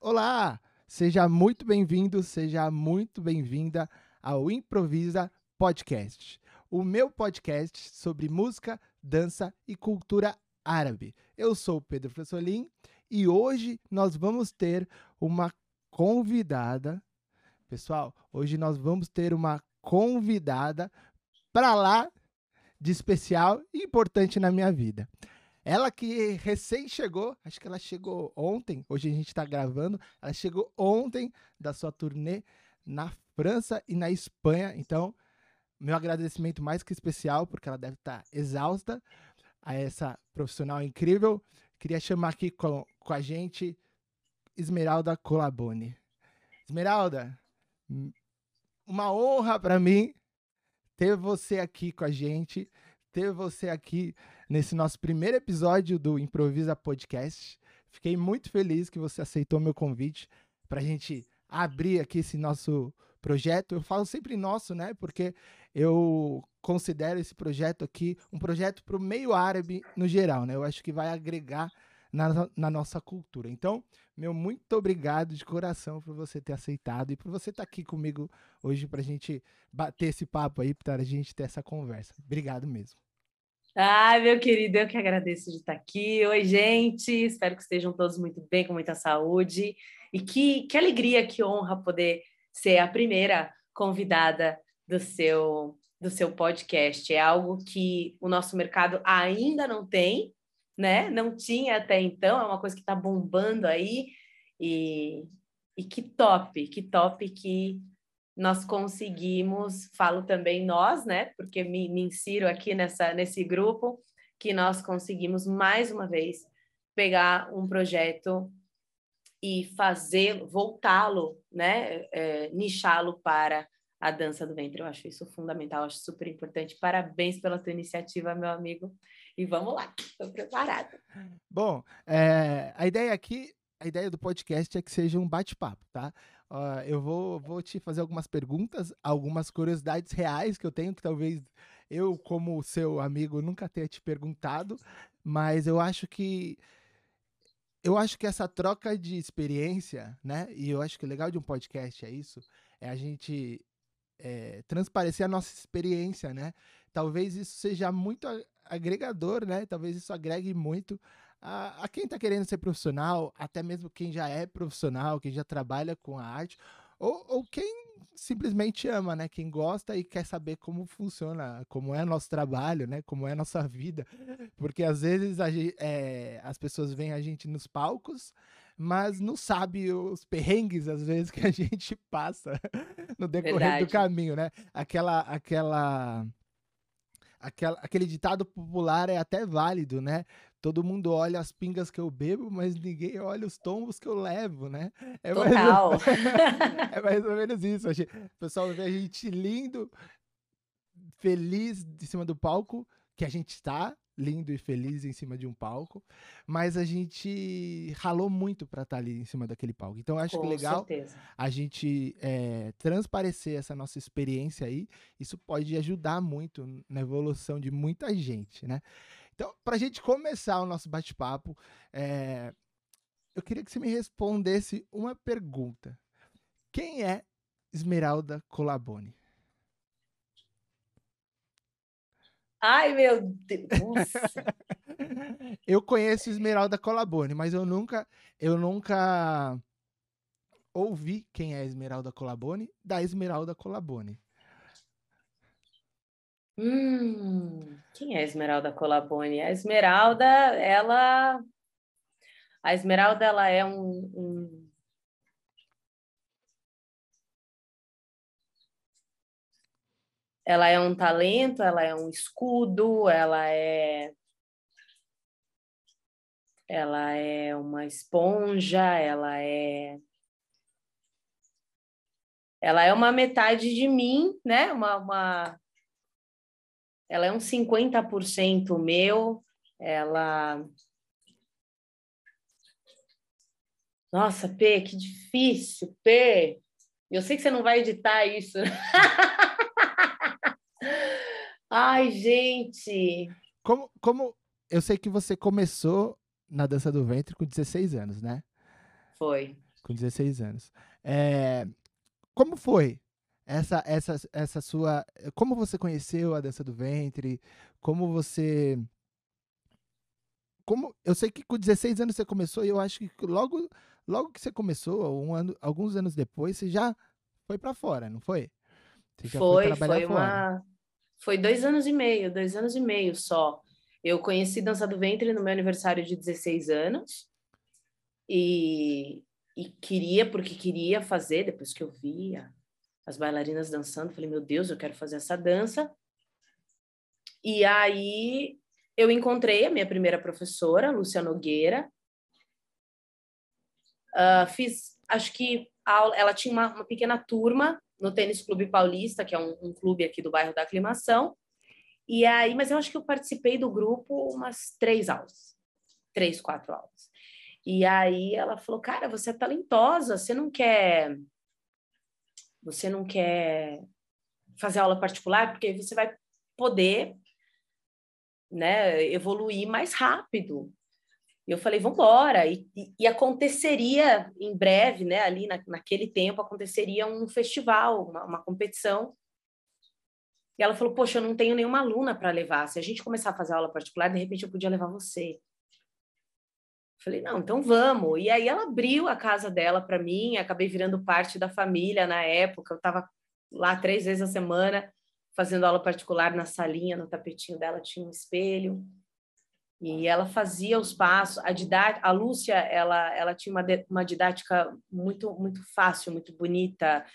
Olá! Seja muito bem-vindo, seja muito bem-vinda ao Improvisa Podcast, o meu podcast sobre música, dança e cultura árabe. Eu sou Pedro Fressolim e hoje nós vamos ter uma convidada. Pessoal, hoje nós vamos ter uma convidada para lá de especial e importante na minha vida. Ela que recém chegou, acho que ela chegou ontem, hoje a gente está gravando, ela chegou ontem da sua turnê na França e na Espanha. Então, meu agradecimento mais que especial, porque ela deve estar tá exausta a essa profissional incrível. Queria chamar aqui com, com a gente Esmeralda Colabone. Esmeralda, uma honra para mim ter você aqui com a gente, ter você aqui nesse nosso primeiro episódio do Improvisa Podcast. Fiquei muito feliz que você aceitou meu convite para a gente abrir aqui esse nosso projeto. Eu falo sempre nosso, né? Porque eu considero esse projeto aqui um projeto para o meio árabe no geral, né? Eu acho que vai agregar na, na, nossa cultura. Então, meu muito obrigado de coração por você ter aceitado e por você estar tá aqui comigo hoje para a gente bater esse papo aí, para a gente ter essa conversa. Obrigado mesmo. Ai, meu querido, eu que agradeço de estar aqui. Oi, gente. Espero que estejam todos muito bem, com muita saúde. E que, que alegria, que honra poder ser a primeira convidada do seu, do seu podcast. É algo que o nosso mercado ainda não tem, né? Não tinha até então, é uma coisa que está bombando aí. E, e que top, que top que nós conseguimos, falo também nós, né? Porque me, me insiro aqui nessa, nesse grupo, que nós conseguimos mais uma vez pegar um projeto e fazê-lo, voltá-lo, né? É, nichá-lo para a dança do ventre. Eu acho isso fundamental, acho super importante. Parabéns pela tua iniciativa, meu amigo. E vamos lá, estou preparada. Bom, é, a ideia aqui, a ideia do podcast é que seja um bate-papo, tá? Uh, eu vou, vou te fazer algumas perguntas, algumas curiosidades reais que eu tenho, que talvez eu, como seu amigo, nunca tenha te perguntado, mas eu acho que eu acho que essa troca de experiência, né? E eu acho que o legal de um podcast é isso, é a gente é, transparecer a nossa experiência, né? Talvez isso seja muito agregador, né? Talvez isso agregue muito a, a quem está querendo ser profissional, até mesmo quem já é profissional, quem já trabalha com a arte, ou, ou quem simplesmente ama, né? Quem gosta e quer saber como funciona, como é nosso trabalho, né? Como é nossa vida. Porque às vezes a, é, as pessoas veem a gente nos palcos, mas não sabe os perrengues, às vezes, que a gente passa no decorrer Verdade. do caminho, né? Aquela, aquela, aquela, aquele ditado popular é até válido, né? Todo mundo olha as pingas que eu bebo, mas ninguém olha os tombos que eu levo, né? É Total. Mais, é mais ou menos isso. O pessoal vê a gente lindo, feliz em cima do palco, que a gente está lindo e feliz em cima de um palco, mas a gente ralou muito para estar tá ali em cima daquele palco. Então acho Com que legal certeza. a gente é, transparecer essa nossa experiência aí. Isso pode ajudar muito na evolução de muita gente, né? Então, para a gente começar o nosso bate-papo, é... eu queria que você me respondesse uma pergunta. Quem é Esmeralda Colabone? Ai, meu Deus! eu conheço Esmeralda Colabone, mas eu nunca, eu nunca ouvi quem é Esmeralda Colabone da Esmeralda Colabone. Hum, quem é a Esmeralda Colabone? A Esmeralda, ela. A Esmeralda, ela é um, um... Ela é um talento, ela é um escudo, ela é. Ela é uma esponja, ela é. Ela é uma metade de mim, né? Uma, uma ela é um 50% meu, ela. Nossa, P, que difícil, P. Eu sei que você não vai editar isso. Ai, gente. Como, como eu sei que você começou na dança do ventre com 16 anos, né? Foi. Com 16 anos. É, como foi essa, essa, essa sua. Como você conheceu a dança do ventre? Como você. Como, eu sei que com 16 anos você começou e eu acho que logo, logo que você começou, um ano, alguns anos depois, você já foi para fora, não foi? Você já foi, foi, foi uma. Foi dois anos e meio, dois anos e meio só. Eu conheci Dança do Ventre no meu aniversário de 16 anos e, e queria, porque queria fazer, depois que eu via as bailarinas dançando, falei, meu Deus, eu quero fazer essa dança. E aí eu encontrei a minha primeira professora, Lúcia Nogueira. Uh, fiz, acho que a, ela tinha uma, uma, pequena turma no Tênis Clube Paulista, que é um, um, clube aqui do bairro da Aclimação. E aí, mas eu acho que eu participei do grupo umas três aulas, três, quatro aulas. E aí ela falou, cara, você é talentosa, você não quer você não quer fazer aula particular, porque você vai poder né, evoluir mais rápido. E eu falei, vamos embora. E, e, aconteceria em breve, né, ali na, naquele tempo, aconteceria um festival, uma, uma competição. E ela falou, poxa, eu não tenho nenhuma aluna para levar. Se a gente começar a fazer aula particular, de repente eu podia levar você. Falei, não, então vamos. E aí ela abriu a casa dela para mim, acabei virando parte da família na época. Eu estava lá três vezes a semana fazendo aula particular na salinha, no tapetinho dela tinha um espelho. E ela fazia os passos, a didática, a Lúcia, ela, ela tinha uma, uma didática muito muito fácil, muito bonita.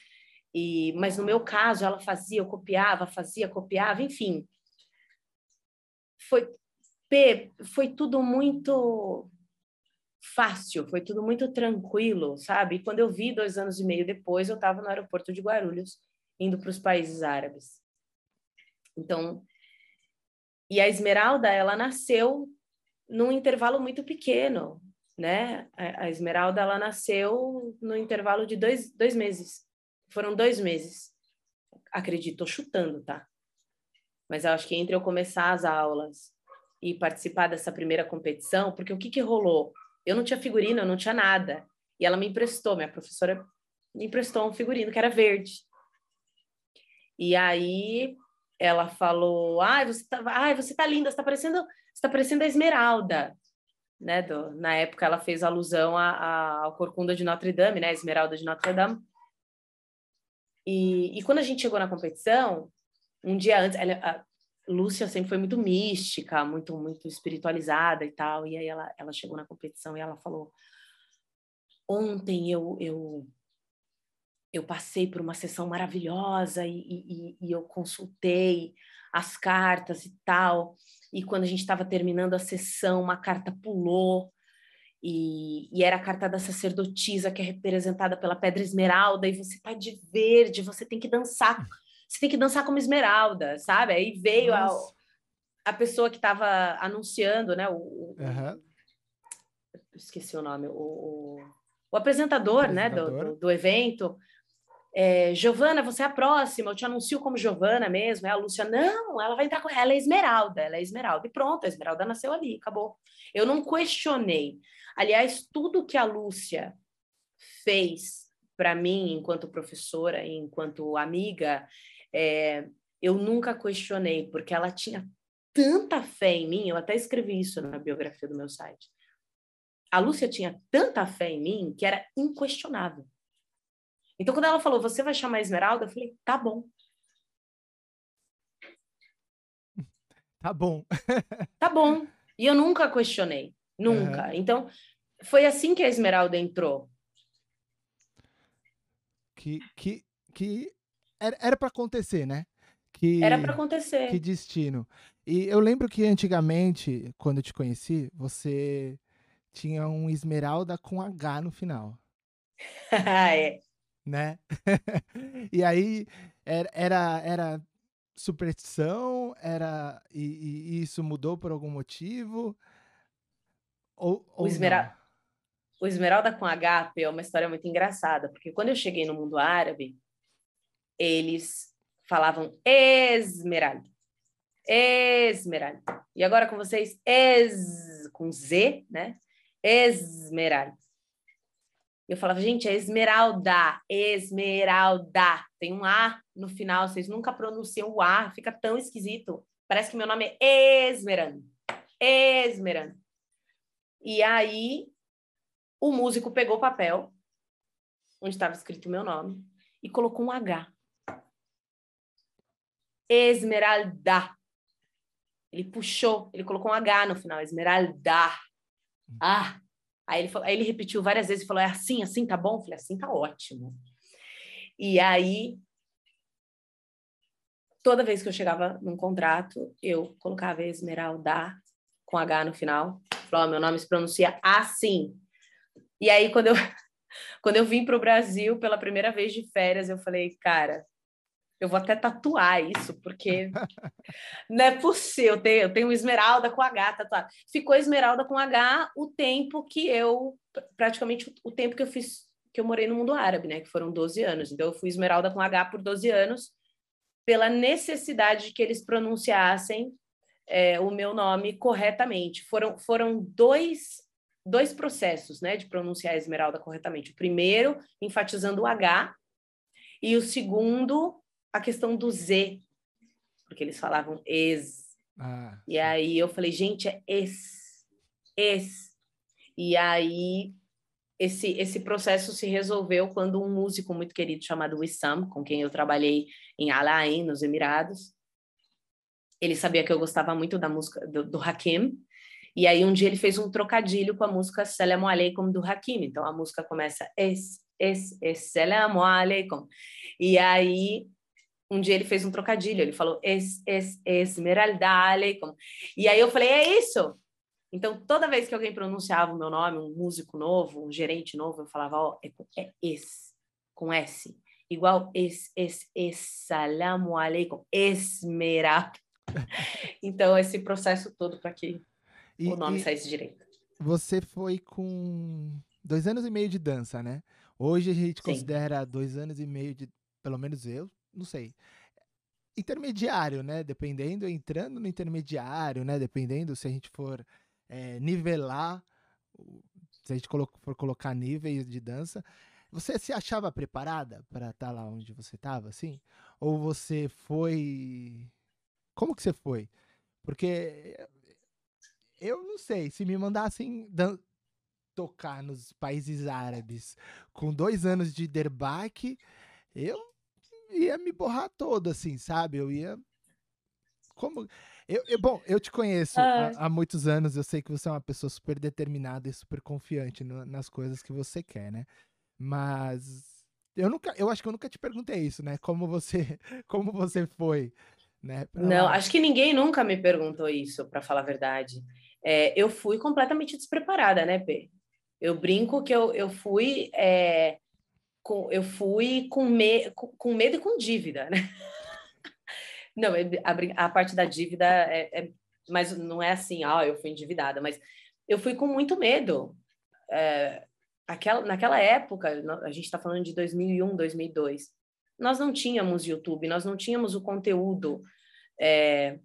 E mas no meu caso, ela fazia, eu copiava, fazia, copiava, enfim. Foi foi tudo muito fácil, foi tudo muito tranquilo, sabe? E quando eu vi dois anos e meio depois, eu estava no aeroporto de Guarulhos, indo para os países árabes. Então, e a Esmeralda, ela nasceu num intervalo muito pequeno, né? A Esmeralda, ela nasceu no intervalo de dois, dois meses. Foram dois meses. Acredito, chutando, tá? Mas eu acho que entre eu começar as aulas e participar dessa primeira competição, porque o que que rolou? Eu não tinha figurino, eu não tinha nada. E ela me emprestou, minha professora me emprestou um figurino que era verde. E aí ela falou: "Ai, você tá, ai, você tá linda, você tá parecendo, você tá parecendo a Esmeralda". Né, do, na época ela fez alusão a, a, ao Corcunda de Notre Dame, né, Esmeralda de Notre Dame. E, e quando a gente chegou na competição, um dia antes, ela, Lúcia sempre foi muito mística, muito muito espiritualizada e tal. E aí ela, ela chegou na competição e ela falou: ontem eu eu eu passei por uma sessão maravilhosa e, e, e eu consultei as cartas e tal. E quando a gente estava terminando a sessão, uma carta pulou e, e, era a carta da sacerdotisa que é representada pela pedra esmeralda e você tá de verde, você tem que dançar você tem que dançar como esmeralda, sabe? Aí veio a, a pessoa que estava anunciando, né? O, uhum. Esqueci o nome, o, o, o apresentador, né? Do, do, do evento. É, Giovana, você é a próxima, eu te anuncio como Giovana mesmo. É a Lúcia, não, ela vai entrar com ela é Esmeralda, ela é Esmeralda. E pronto, a Esmeralda nasceu ali, acabou. Eu não questionei. Aliás, tudo que a Lúcia fez para mim, enquanto professora, enquanto amiga, é, eu nunca questionei, porque ela tinha tanta fé em mim, eu até escrevi isso na biografia do meu site. A Lúcia tinha tanta fé em mim que era inquestionável. Então, quando ela falou, você vai chamar a Esmeralda, eu falei, tá bom. Tá bom. tá bom. E eu nunca questionei. Nunca. Uhum. Então, foi assim que a Esmeralda entrou. Que, que, que era para acontecer, né? Que, era para acontecer. Que destino. E eu lembro que antigamente, quando eu te conheci, você tinha um esmeralda com H no final. é. Né? e aí era, era, era superstição, era e, e, isso mudou por algum motivo? Ou, ou o, esmeralda, o esmeralda com H é uma história muito engraçada, porque quando eu cheguei no mundo árabe, eles falavam Esmeralda. Esmeralda. E agora com vocês, es, com Z, né? Esmeralda. Eu falava, gente, é Esmeralda, Esmeralda. Tem um A no final, vocês nunca pronunciam o A, fica tão esquisito. Parece que meu nome é Esmeran. Esmeran. E aí, o músico pegou o papel, onde estava escrito o meu nome, e colocou um H. Esmeralda. Ele puxou, ele colocou um H no final, Esmeralda. Ah! Aí ele, falou, aí ele repetiu várias vezes e falou: é assim, assim, tá bom? Eu falei: assim tá ótimo. E aí, toda vez que eu chegava num contrato, eu colocava Esmeralda com H no final. Falou: oh, meu nome se pronuncia assim. E aí, quando eu, quando eu vim para o Brasil pela primeira vez de férias, eu falei: cara, eu vou até tatuar isso, porque não é possível. Eu tenho, eu tenho esmeralda com H tatuado. Ficou esmeralda com H o tempo que eu, praticamente o tempo que eu fiz, que eu morei no mundo árabe, né? Que foram 12 anos. Então, eu fui esmeralda com H por 12 anos, pela necessidade de que eles pronunciassem é, o meu nome corretamente. Foram, foram dois, dois processos, né? De pronunciar esmeralda corretamente. O primeiro, enfatizando o H, e o segundo, a questão do Z, porque eles falavam ex. Ah, e aí eu falei, gente, é es, es. E aí esse, esse processo se resolveu quando um músico muito querido chamado Wissam, com quem eu trabalhei em Alain, nos Emirados, ele sabia que eu gostava muito da música do, do Hakim, e aí um dia ele fez um trocadilho com a música Salam Aleikum do Hakim. Então a música começa es, es, es, Salam Aleikum. E aí um dia ele fez um trocadilho, ele falou es, es, Esmeralda Aleikum. E aí eu falei, é isso. Então, toda vez que alguém pronunciava o meu nome, um músico novo, um gerente novo, eu falava, ó, oh, é, é es, com S. Igual es, es, es, salamu aleikum, esmeralda. então, esse processo todo para que e, o nome saísse direito. Você foi com dois anos e meio de dança, né? Hoje a gente Sim. considera dois anos e meio de, pelo menos eu, não sei. Intermediário, né? Dependendo, entrando no intermediário, né? Dependendo se a gente for é, nivelar, se a gente for colocar níveis de dança, você se achava preparada para estar tá lá onde você estava, assim? Ou você foi. Como que você foi? Porque eu não sei, se me mandassem tocar nos países árabes com dois anos de derbaque, eu ia me borrar todo, assim, sabe? Eu ia. Como. Eu, eu bom, eu te conheço ah. há, há, muitos anos, eu sei que você é uma pessoa super determinada e super confiante no, nas coisas que você quer, né? Mas eu nunca, eu acho que eu nunca te perguntei isso, né? Como você, como você foi, né? Não, lá. acho que ninguém nunca me perguntou isso, para falar a verdade. É, eu fui completamente despreparada, né, P? Eu brinco que eu, eu fui é, com, eu fui com, me, com, com medo e com dívida, né? Não, a, a parte da dívida é, é, mas não é assim, ah, eu fui endividada, mas eu fui com muito medo. É, aquela, naquela época, a gente está falando de 2001, 2002, nós não tínhamos YouTube, nós não tínhamos o conteúdo é,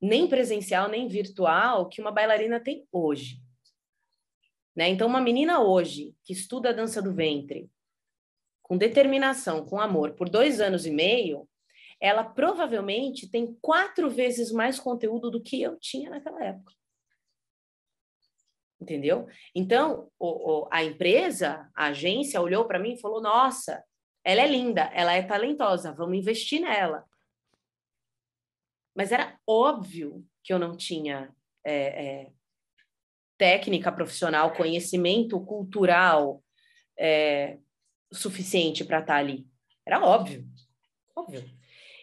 nem presencial, nem virtual que uma bailarina tem hoje. Né? Então, uma menina hoje que estuda a dança do ventre, com determinação, com amor, por dois anos e meio, ela provavelmente tem quatro vezes mais conteúdo do que eu tinha naquela época. Entendeu? Então, o, o, a empresa, a agência, olhou para mim e falou: Nossa, ela é linda, ela é talentosa, vamos investir nela. Mas era óbvio que eu não tinha é, é, técnica profissional, conhecimento cultural é, suficiente para estar tá ali. Era óbvio, óbvio.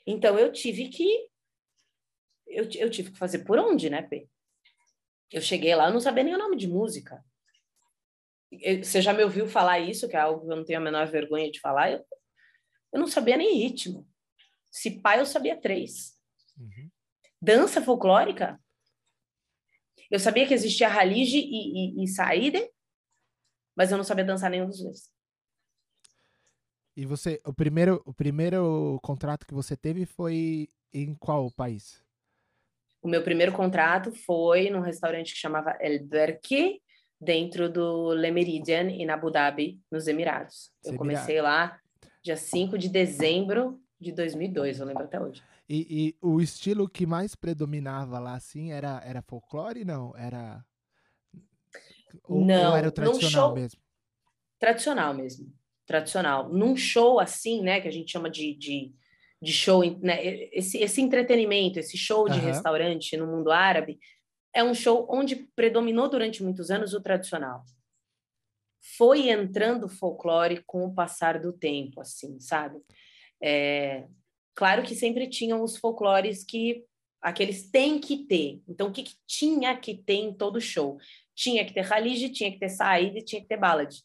Então eu tive que eu, eu tive que fazer por onde, né, P? Eu cheguei lá, eu não sabia nem o nome de música. Você já me ouviu falar isso, que é algo que eu não tenho a menor vergonha de falar? Eu, eu não sabia nem ritmo. Se pai, eu sabia três. Uhum. Dança folclórica? Eu sabia que existia Halige e, e, e Saide, mas eu não sabia dançar nenhum dos dois. E você, o primeiro, o primeiro contrato que você teve foi em qual país? O meu primeiro contrato foi num restaurante que chamava El Berque, dentro do Le Meridian, em Abu Dhabi, nos Emirados. Eu comecei lá dia 5 de dezembro de 2002, eu lembro até hoje. E, e, o estilo que mais predominava lá, assim, era, era folclore, não? Era... Ou, não, ou era tradicional show... mesmo? Tradicional mesmo, tradicional. Num show assim, né, que a gente chama de, de, de show, né, esse, esse entretenimento, esse show de uhum. restaurante no mundo árabe, é um show onde predominou durante muitos anos o tradicional. Foi entrando folclore com o passar do tempo, assim, sabe? É, claro que sempre tinham os folclores que aqueles têm que ter. Então, o que, que tinha que ter em todo show? Tinha que ter Khalid, tinha que ter Said e tinha que ter Ballad.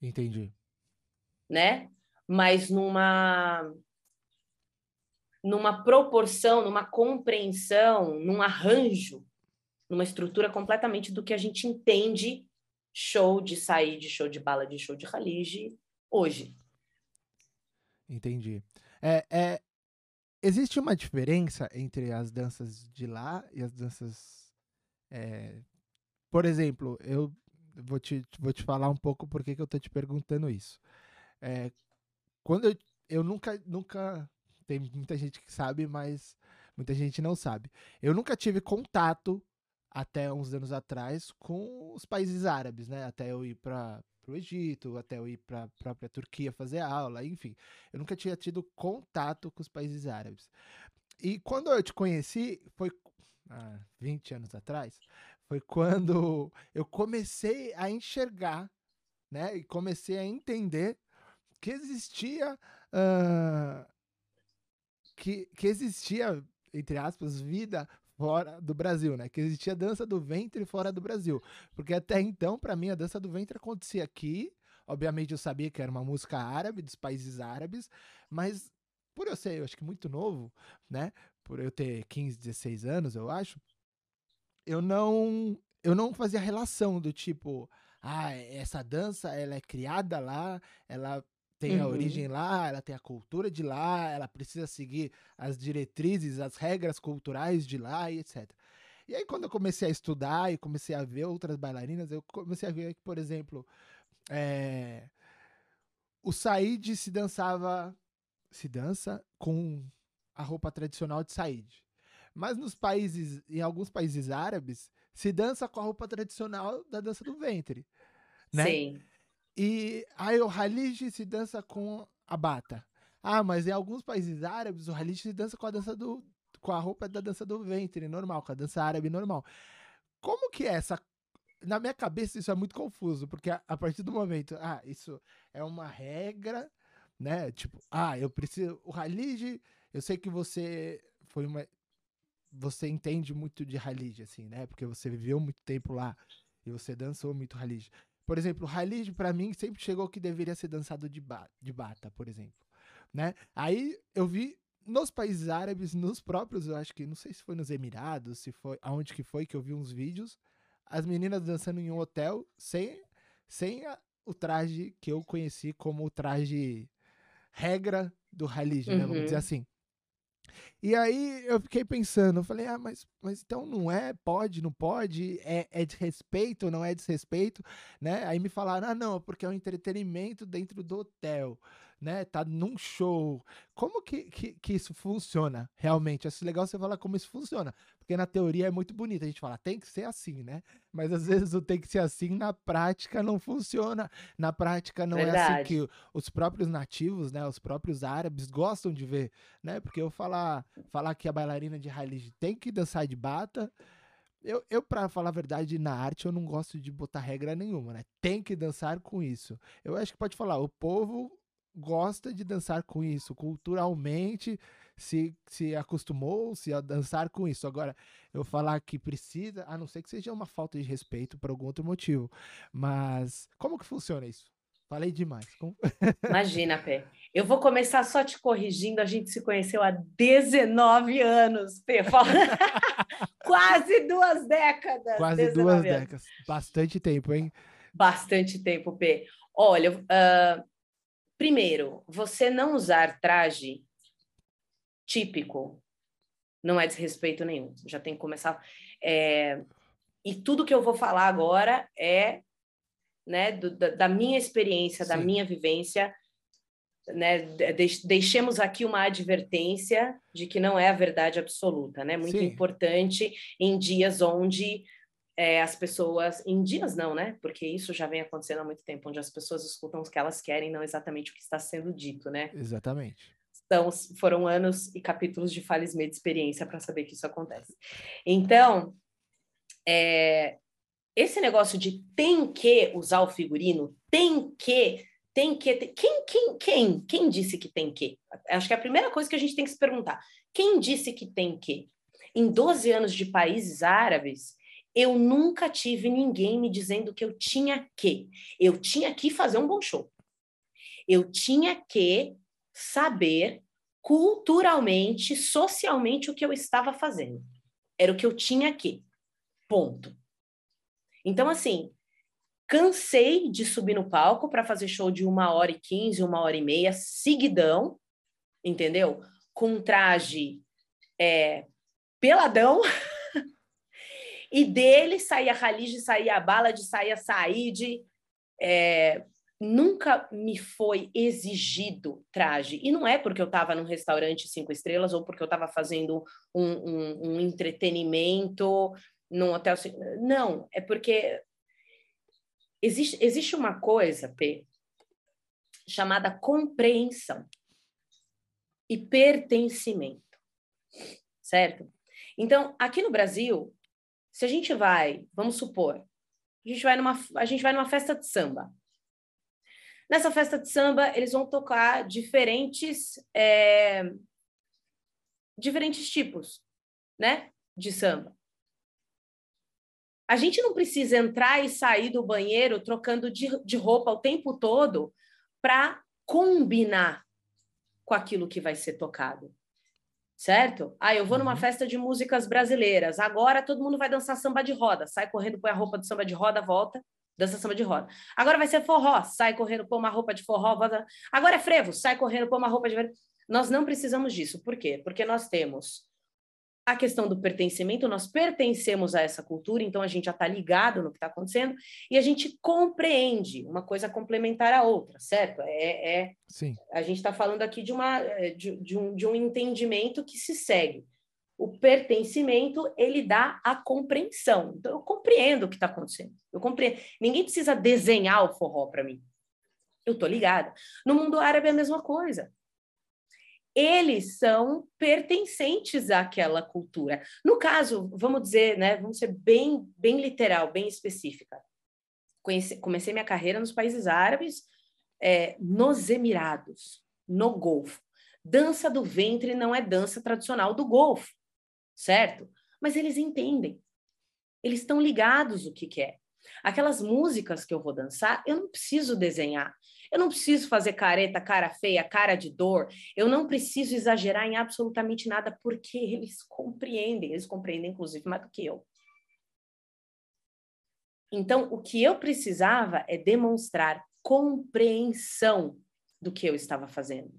Entendi. Né? Mas numa numa proporção, numa compreensão, num arranjo numa estrutura completamente do que a gente entende show de sair de show de bala de show de Khalid hoje. Entendi. É, é, existe uma diferença entre as danças de lá e as danças. É, por exemplo, eu vou te, vou te falar um pouco por que eu tô te perguntando isso. É, quando eu, eu nunca, nunca. Tem muita gente que sabe, mas muita gente não sabe. Eu nunca tive contato até uns anos atrás com os países árabes, né? Até eu ir para o Egito, até eu ir para a própria Turquia fazer aula, enfim. Eu nunca tinha tido contato com os países árabes. E quando eu te conheci, foi há 20 anos atrás, foi quando eu comecei a enxergar, né? E comecei a entender que existia. Uh, que, que existia, entre aspas, vida fora do Brasil, né? Que existia dança do ventre fora do Brasil. Porque até então, para mim, a dança do ventre acontecia aqui. Obviamente eu sabia que era uma música árabe, dos países árabes, mas por eu ser, eu acho que muito novo, né? Por eu ter 15, 16 anos, eu acho, eu não eu não fazia relação do tipo, ah, essa dança ela é criada lá, ela tem a origem uhum. lá, ela tem a cultura de lá, ela precisa seguir as diretrizes, as regras culturais de lá e etc. E aí, quando eu comecei a estudar e comecei a ver outras bailarinas, eu comecei a ver que, por exemplo, é... o Said se dançava, se dança com a roupa tradicional de Said. Mas nos países, em alguns países árabes, se dança com a roupa tradicional da dança do ventre. Né? Sim. E aí o Halij se dança com a bata. Ah, mas em alguns países árabes o Halij se dança com a dança do com a roupa da dança do ventre normal, com a dança árabe normal. Como que é essa na minha cabeça isso é muito confuso, porque a, a partir do momento, ah, isso é uma regra, né? Tipo, ah, eu preciso o Halij, eu sei que você foi uma você entende muito de Halij assim, né? Porque você viveu muito tempo lá e você dançou muito Halij. Por exemplo, o Khalid, para mim, sempre chegou que deveria ser dançado de, ba de bata, por exemplo. Né? Aí eu vi nos países árabes, nos próprios, eu acho que, não sei se foi nos Emirados, se foi, aonde que foi, que eu vi uns vídeos, as meninas dançando em um hotel sem, sem a, o traje que eu conheci como o traje regra do Khalid, uhum. né? Vamos dizer uhum. assim. E aí eu fiquei pensando, eu falei, ah, mas, mas então não é, pode, não pode, é, é desrespeito, não é desrespeito, né? Aí me falaram, ah, não, porque é um entretenimento dentro do hotel né? Tá num show. Como que, que, que isso funciona realmente? Acho legal você falar como isso funciona. Porque na teoria é muito bonito. A gente fala, tem que ser assim, né? Mas às vezes o tem que ser assim na prática não funciona. Na prática não Verdade. é assim que os próprios nativos, né? Os próprios árabes gostam de ver, né? Porque eu falar, falar que a bailarina de Halid tem que dançar de bata. Eu, eu para falar a verdade, na arte eu não gosto de botar regra nenhuma, né? Tem que dançar com isso. Eu acho que pode falar, o povo gosta de dançar com isso, culturalmente se, se acostumou-se a dançar com isso. Agora, eu falar que precisa, a não ser que seja uma falta de respeito por algum outro motivo. Mas como que funciona isso? Falei demais. Como... Imagina, Pé. Eu vou começar só te corrigindo. A gente se conheceu há 19 anos, Pé. Quase duas décadas. Quase duas anos. décadas. Bastante tempo, hein? Bastante tempo, Pé. Olha, uh, Primeiro, você não usar traje típico não é desrespeito nenhum. Já tem que começar. É... e tudo que eu vou falar agora é né, do, da, da, minha experiência, Sim. da minha vivência. Né, deixemos aqui uma advertência de que não é a verdade absoluta, né? Muito Sim. importante em dias onde é, as pessoas, em dias não, né? Porque isso já vem acontecendo há muito tempo, onde as pessoas escutam o que elas querem, não exatamente o que está sendo dito, né? Exatamente. Então, foram anos e capítulos de Falisme de experiência para saber que isso acontece. Então, é, esse negócio de tem que usar o figurino, tem que, tem que. Tem, quem, quem, quem? Quem disse que tem que? Acho que é a primeira coisa que a gente tem que se perguntar. Quem disse que tem que? Em 12 anos de países árabes, eu nunca tive ninguém me dizendo que eu tinha que. Eu tinha que fazer um bom show. Eu tinha que saber culturalmente, socialmente o que eu estava fazendo. Era o que eu tinha que. Ponto. Então, assim, cansei de subir no palco para fazer show de uma hora e quinze, uma hora e meia, seguidão, entendeu? Com traje é, peladão. e dele saía Khalid, saía Bala, saía Said. É, nunca me foi exigido traje. E não é porque eu estava num restaurante cinco estrelas ou porque eu estava fazendo um, um, um, entretenimento num hotel. Não, é porque existe, existe uma coisa, P, chamada compreensão e pertencimento, certo? Então, aqui no Brasil, se a gente vai, vamos supor, a gente vai numa, a gente vai numa festa de samba. Nessa festa de samba, eles vão tocar diferentes, é, diferentes tipos, né, de samba. A gente não precisa entrar e sair do banheiro trocando de, de roupa o tempo todo para combinar com aquilo que vai ser tocado. Certo? Ah, eu vou numa uhum. festa de músicas brasileiras. Agora todo mundo vai dançar samba de roda. Sai correndo, põe a roupa do samba de roda, volta, dança samba de roda. Agora vai ser forró, sai correndo, põe uma roupa de forró, volta. Agora é frevo, sai correndo, põe uma roupa de. Nós não precisamos disso. Por quê? Porque nós temos a questão do pertencimento, nós pertencemos a essa cultura, então a gente já está ligado no que está acontecendo e a gente compreende uma coisa complementar à outra, certo? É, é Sim. A gente está falando aqui de, uma, é, de, de, um, de um entendimento que se segue. O pertencimento, ele dá a compreensão. Então, eu compreendo o que está acontecendo. Eu compreendo. Ninguém precisa desenhar o forró para mim. Eu estou ligada. No mundo árabe é a mesma coisa eles são pertencentes àquela cultura. No caso, vamos dizer, né, vamos ser bem, bem literal, bem específica. Conheci, comecei minha carreira nos países árabes, é, nos Emirados, no Golfo. Dança do ventre não é dança tradicional do Golfo, certo? Mas eles entendem. Eles estão ligados o que, que é. Aquelas músicas que eu vou dançar, eu não preciso desenhar. Eu não preciso fazer careta, cara feia, cara de dor. Eu não preciso exagerar em absolutamente nada, porque eles compreendem. Eles compreendem, inclusive, mais do que eu. Então, o que eu precisava é demonstrar compreensão do que eu estava fazendo.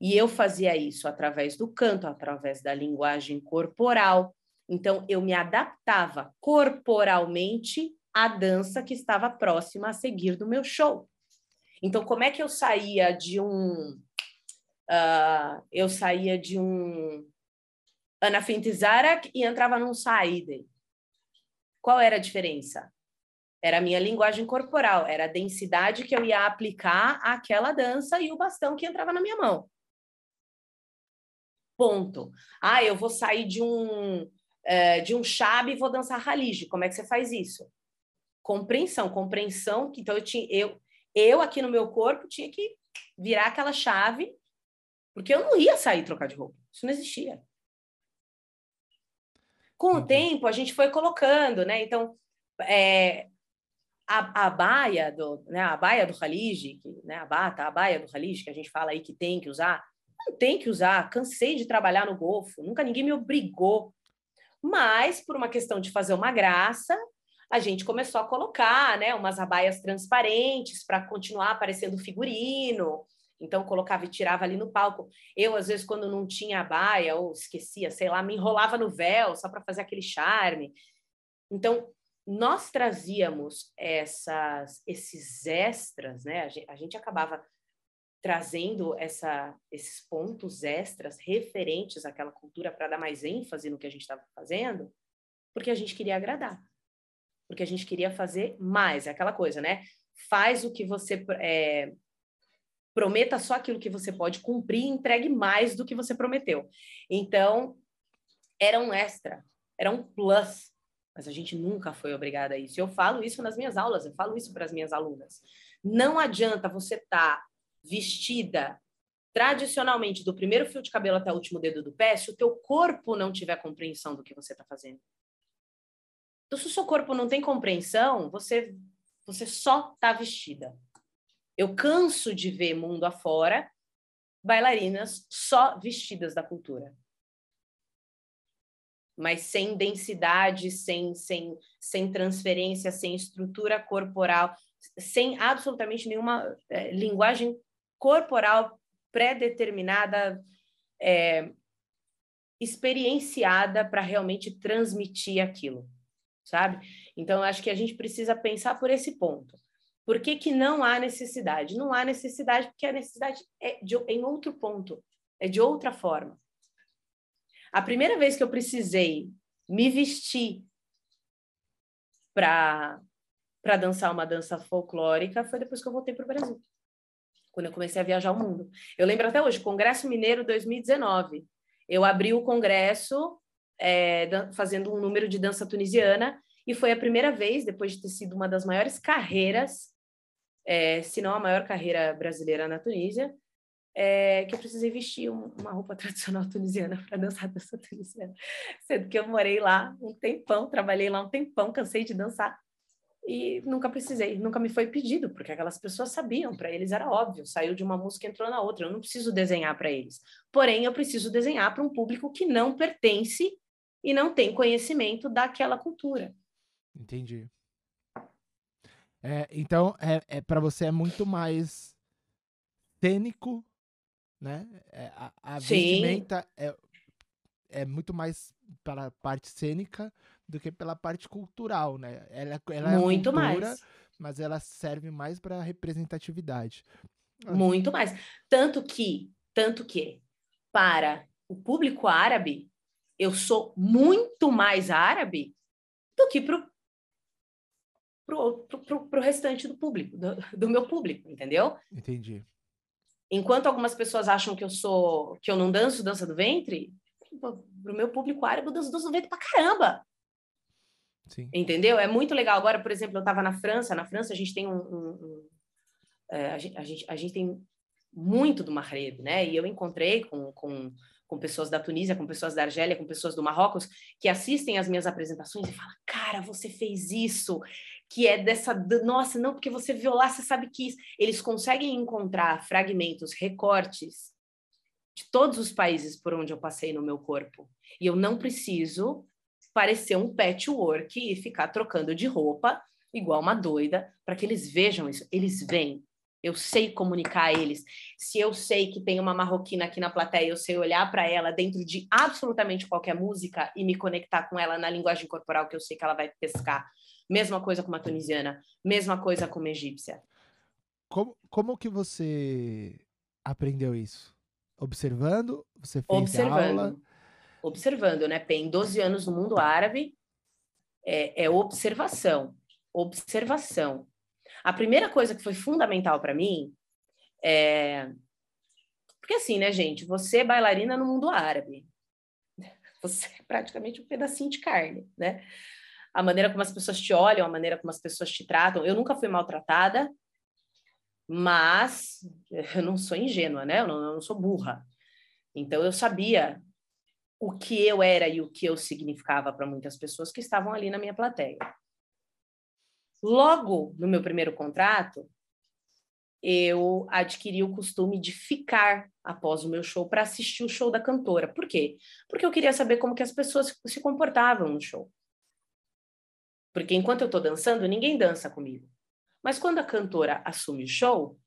E eu fazia isso através do canto, através da linguagem corporal. Então, eu me adaptava corporalmente à dança que estava próxima a seguir do meu show. Então, como é que eu saía de um. Uh, eu saía de um Ana Fintizarak e entrava num Saide. Qual era a diferença? Era a minha linguagem corporal, era a densidade que eu ia aplicar àquela dança e o bastão que entrava na minha mão. Ponto. Ah, eu vou sair de um uh, de um chave e vou dançar ralige. Como é que você faz isso? Compreensão, compreensão. Então eu tinha eu eu aqui no meu corpo tinha que virar aquela chave, porque eu não ia sair trocar de roupa. Isso não existia. Com o tempo, a gente foi colocando, né? Então, é, a, a baia do, né, a baia do Khalid, que, né, a bata, a baia do Khalid, que a gente fala aí que tem que usar, não tem que usar. Cansei de trabalhar no Golfo, nunca ninguém me obrigou. Mas, por uma questão de fazer uma graça, a gente começou a colocar né, umas abaias transparentes para continuar aparecendo figurino. Então, colocava e tirava ali no palco. Eu, às vezes, quando não tinha abaia ou esquecia, sei lá, me enrolava no véu só para fazer aquele charme. Então, nós trazíamos essas, esses extras, né? A gente, a gente acabava trazendo essa, esses pontos extras referentes àquela cultura para dar mais ênfase no que a gente estava fazendo, porque a gente queria agradar, porque a gente queria fazer mais, é aquela coisa, né? Faz o que você é, prometa só aquilo que você pode cumprir e entregue mais do que você prometeu. Então, era um extra, era um plus mas a gente nunca foi obrigada a isso. Eu falo isso nas minhas aulas, eu falo isso para as minhas alunas. Não adianta você estar tá vestida tradicionalmente do primeiro fio de cabelo até o último dedo do pé se o teu corpo não tiver compreensão do que você está fazendo. Então, se o seu corpo não tem compreensão, você você só está vestida. Eu canso de ver mundo afora bailarinas só vestidas da cultura mas sem densidade, sem, sem, sem transferência, sem estrutura corporal, sem absolutamente nenhuma é, linguagem corporal pré-determinada, é, experienciada para realmente transmitir aquilo, sabe? Então, acho que a gente precisa pensar por esse ponto. Por que, que não há necessidade? Não há necessidade porque a necessidade é de, em outro ponto, é de outra forma. A primeira vez que eu precisei me vestir para para dançar uma dança folclórica foi depois que eu voltei para o Brasil. Quando eu comecei a viajar o mundo. Eu lembro até hoje, Congresso Mineiro 2019. Eu abri o congresso é, fazendo um número de dança tunisiana e foi a primeira vez, depois de ter sido uma das maiores carreiras, é, se não a maior carreira brasileira na Tunísia, é, que eu precisei vestir uma roupa tradicional tunisiana para dançar dança tunisiana. Sendo que eu morei lá um tempão, trabalhei lá um tempão, cansei de dançar e nunca precisei, nunca me foi pedido, porque aquelas pessoas sabiam, para eles era óbvio, saiu de uma música entrou na outra, eu não preciso desenhar para eles. Porém, eu preciso desenhar para um público que não pertence e não tem conhecimento daquela cultura. Entendi. É, então, é, é para você é muito mais cênico né? É, a, a vestimenta é, é muito mais para a parte cênica do que pela parte cultural, né? Ela, ela é muito cultura, mais. mas ela serve mais para representatividade. Muito mais. Tanto que, tanto que, para o público árabe, eu sou muito mais árabe do que para pro restante do público, do, do meu público, entendeu? Entendi. Enquanto algumas pessoas acham que eu sou que eu não danço dança do ventre, pro meu público árabe eu danço dança do ventre pra caramba. Sim. Entendeu? É muito legal. Agora, por exemplo, eu estava na França. Na França a gente tem um, um, um é, a, gente, a, gente, tem muito do Maghreb, né? E eu encontrei com, com, com pessoas da Tunísia, com pessoas da Argélia, com pessoas do Marrocos que assistem às minhas apresentações e falam: "Cara, você fez isso que é dessa, nossa, não, porque você viu lá, você sabe que isso. Eles conseguem encontrar fragmentos, recortes de todos os países por onde eu passei no meu corpo. E eu não preciso parecer um patchwork e ficar trocando de roupa igual uma doida para que eles vejam isso. Eles veem. Eu sei comunicar a eles. Se eu sei que tem uma marroquina aqui na plateia, eu sei olhar para ela dentro de absolutamente qualquer música e me conectar com ela na linguagem corporal que eu sei que ela vai pescar. Mesma coisa com uma tunisiana, mesma coisa com uma egípcia. Como, como que você aprendeu isso? Observando? Você fez Observando. aula? Observando, né? Tem 12 anos no mundo árabe, é, é observação. Observação. A primeira coisa que foi fundamental para mim é. Porque assim, né, gente? Você é bailarina no mundo árabe. Você é praticamente um pedacinho de carne, né? a maneira como as pessoas te olham, a maneira como as pessoas te tratam. Eu nunca fui maltratada, mas eu não sou ingênua, né? Eu não, eu não sou burra. Então eu sabia o que eu era e o que eu significava para muitas pessoas que estavam ali na minha plateia. Logo no meu primeiro contrato, eu adquiri o costume de ficar após o meu show para assistir o show da cantora. Por quê? Porque eu queria saber como que as pessoas se comportavam no show. Porque enquanto eu estou dançando, ninguém dança comigo. Mas quando a cantora assume o show,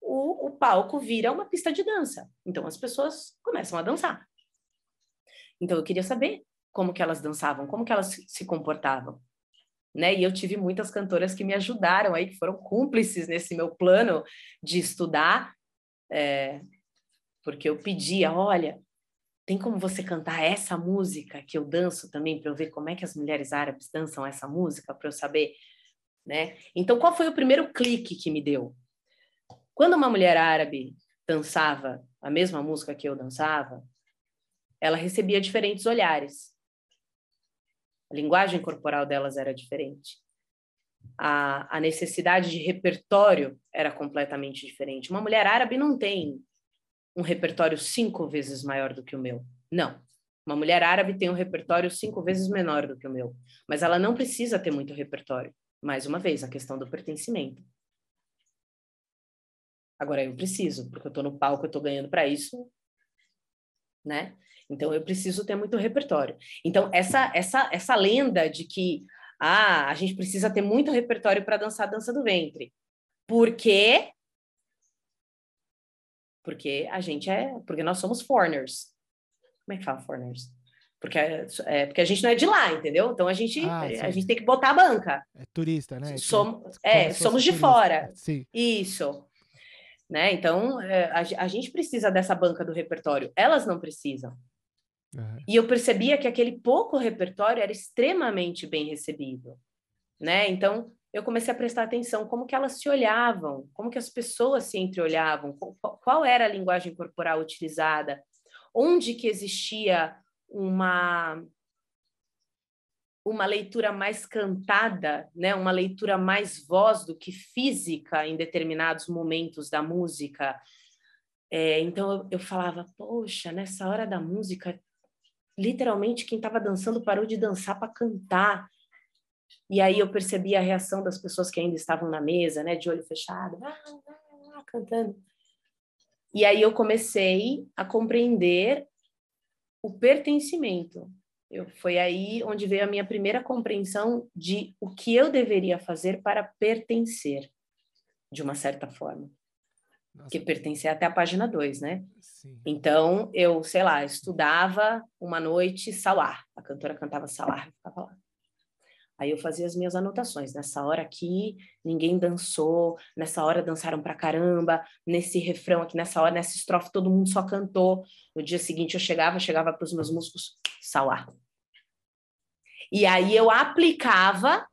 o, o palco vira uma pista de dança. Então as pessoas começam a dançar. Então eu queria saber como que elas dançavam, como que elas se comportavam. Né? E eu tive muitas cantoras que me ajudaram aí, que foram cúmplices nesse meu plano de estudar, é, porque eu pedia, olha, tem como você cantar essa música que eu danço também para eu ver como é que as mulheres árabes dançam essa música para eu saber, né? Então, qual foi o primeiro clique que me deu? Quando uma mulher árabe dançava a mesma música que eu dançava, ela recebia diferentes olhares. A linguagem corporal delas era diferente. A, a necessidade de repertório era completamente diferente. Uma mulher árabe não tem um repertório cinco vezes maior do que o meu. Não. Uma mulher árabe tem um repertório cinco vezes menor do que o meu. Mas ela não precisa ter muito repertório. Mais uma vez, a questão do pertencimento. Agora eu preciso, porque eu estou no palco, eu estou ganhando para isso, né? Então eu preciso ter muito repertório. Então essa essa essa lenda de que ah, a gente precisa ter muito repertório para dançar a dança do ventre. Por quê? Porque a gente é, porque nós somos foreigners. Como é que fala foreigners? Porque, é, é porque a gente não é de lá, entendeu? Então a gente, ah, a gente tem que botar a banca. É turista, né? Somos, é, somos de turista. fora. Sim. Isso. Né? Então, é, a, a gente precisa dessa banca do repertório. Elas não precisam. Uhum. E eu percebia que aquele pouco repertório era extremamente bem recebido, né? Então, eu comecei a prestar atenção como que elas se olhavam, como que as pessoas se entreolhavam, qual, era a linguagem corporal utilizada, onde que existia uma uma leitura mais cantada, né? Uma leitura mais voz do que física em determinados momentos da música. É, então eu, eu falava, poxa, nessa hora da música literalmente quem estava dançando parou de dançar para cantar. E aí eu percebi a reação das pessoas que ainda estavam na mesa, né, de olho fechado, ah, ah, ah, cantando. E aí eu comecei a compreender o pertencimento. Eu, foi aí onde veio a minha primeira compreensão de o que eu deveria fazer para pertencer, de uma certa forma. Nossa. Que pertencer até a página 2, né? Sim. Então, eu, sei lá, estudava uma noite Salar. A cantora cantava Salar, eu ficava lá. Aí eu fazia as minhas anotações. Nessa hora aqui, ninguém dançou. Nessa hora dançaram pra caramba. Nesse refrão aqui, nessa hora, nessa estrofe, todo mundo só cantou. No dia seguinte eu chegava, chegava para os meus músicos, Salar. E aí eu aplicava,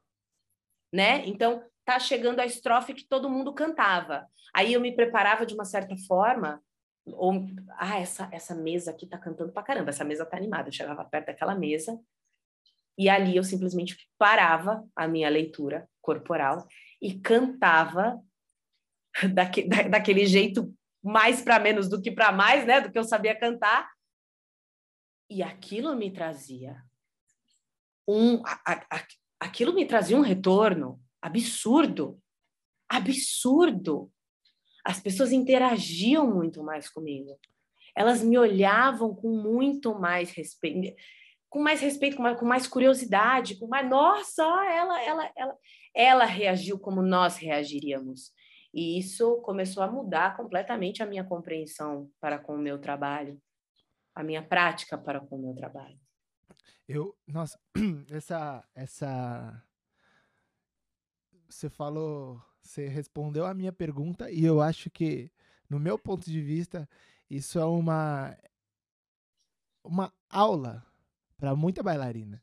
né? Então, tá chegando a estrofe que todo mundo cantava. Aí eu me preparava de uma certa forma, ou ah, essa essa mesa aqui tá cantando pra caramba, essa mesa tá animada. Eu chegava perto daquela mesa e ali eu simplesmente parava a minha leitura corporal e cantava daque, da, daquele jeito mais para menos do que para mais, né, do que eu sabia cantar. E aquilo me trazia um a, a, aquilo me trazia um retorno absurdo. Absurdo. As pessoas interagiam muito mais comigo. Elas me olhavam com muito mais respeito, com mais respeito, com mais, com mais curiosidade, com mais, nossa, ela, ela, ela, ela reagiu como nós reagiríamos. E isso começou a mudar completamente a minha compreensão para com o meu trabalho, a minha prática para com o meu trabalho. Eu, nossa, essa essa você falou, você respondeu a minha pergunta e eu acho que, no meu ponto de vista, isso é uma uma aula para muita bailarina.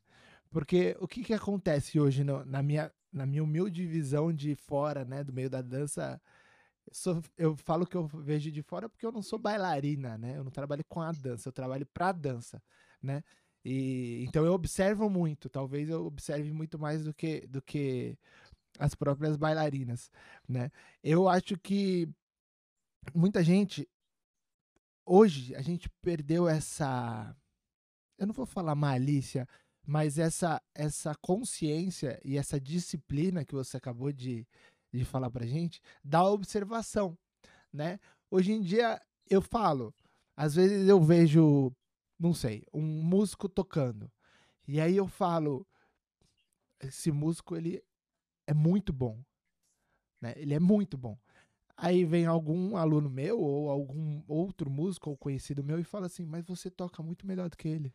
Porque o que, que acontece hoje no, na, minha, na minha humilde visão de fora, né, do meio da dança, eu, sou, eu falo que eu vejo de fora porque eu não sou bailarina, né? Eu não trabalho com a dança, eu trabalho para dança, né? E então eu observo muito, talvez eu observe muito mais do que do que as próprias bailarinas, né? Eu acho que muita gente hoje a gente perdeu essa eu não vou falar malícia, mas essa essa consciência e essa disciplina que você acabou de, de falar pra gente da observação, né? Hoje em dia eu falo, às vezes eu vejo, não sei, um músico tocando. E aí eu falo, esse músico ele é muito bom. Né? Ele é muito bom. Aí vem algum aluno meu ou algum outro músico ou conhecido meu e fala assim: Mas você toca muito melhor do que ele.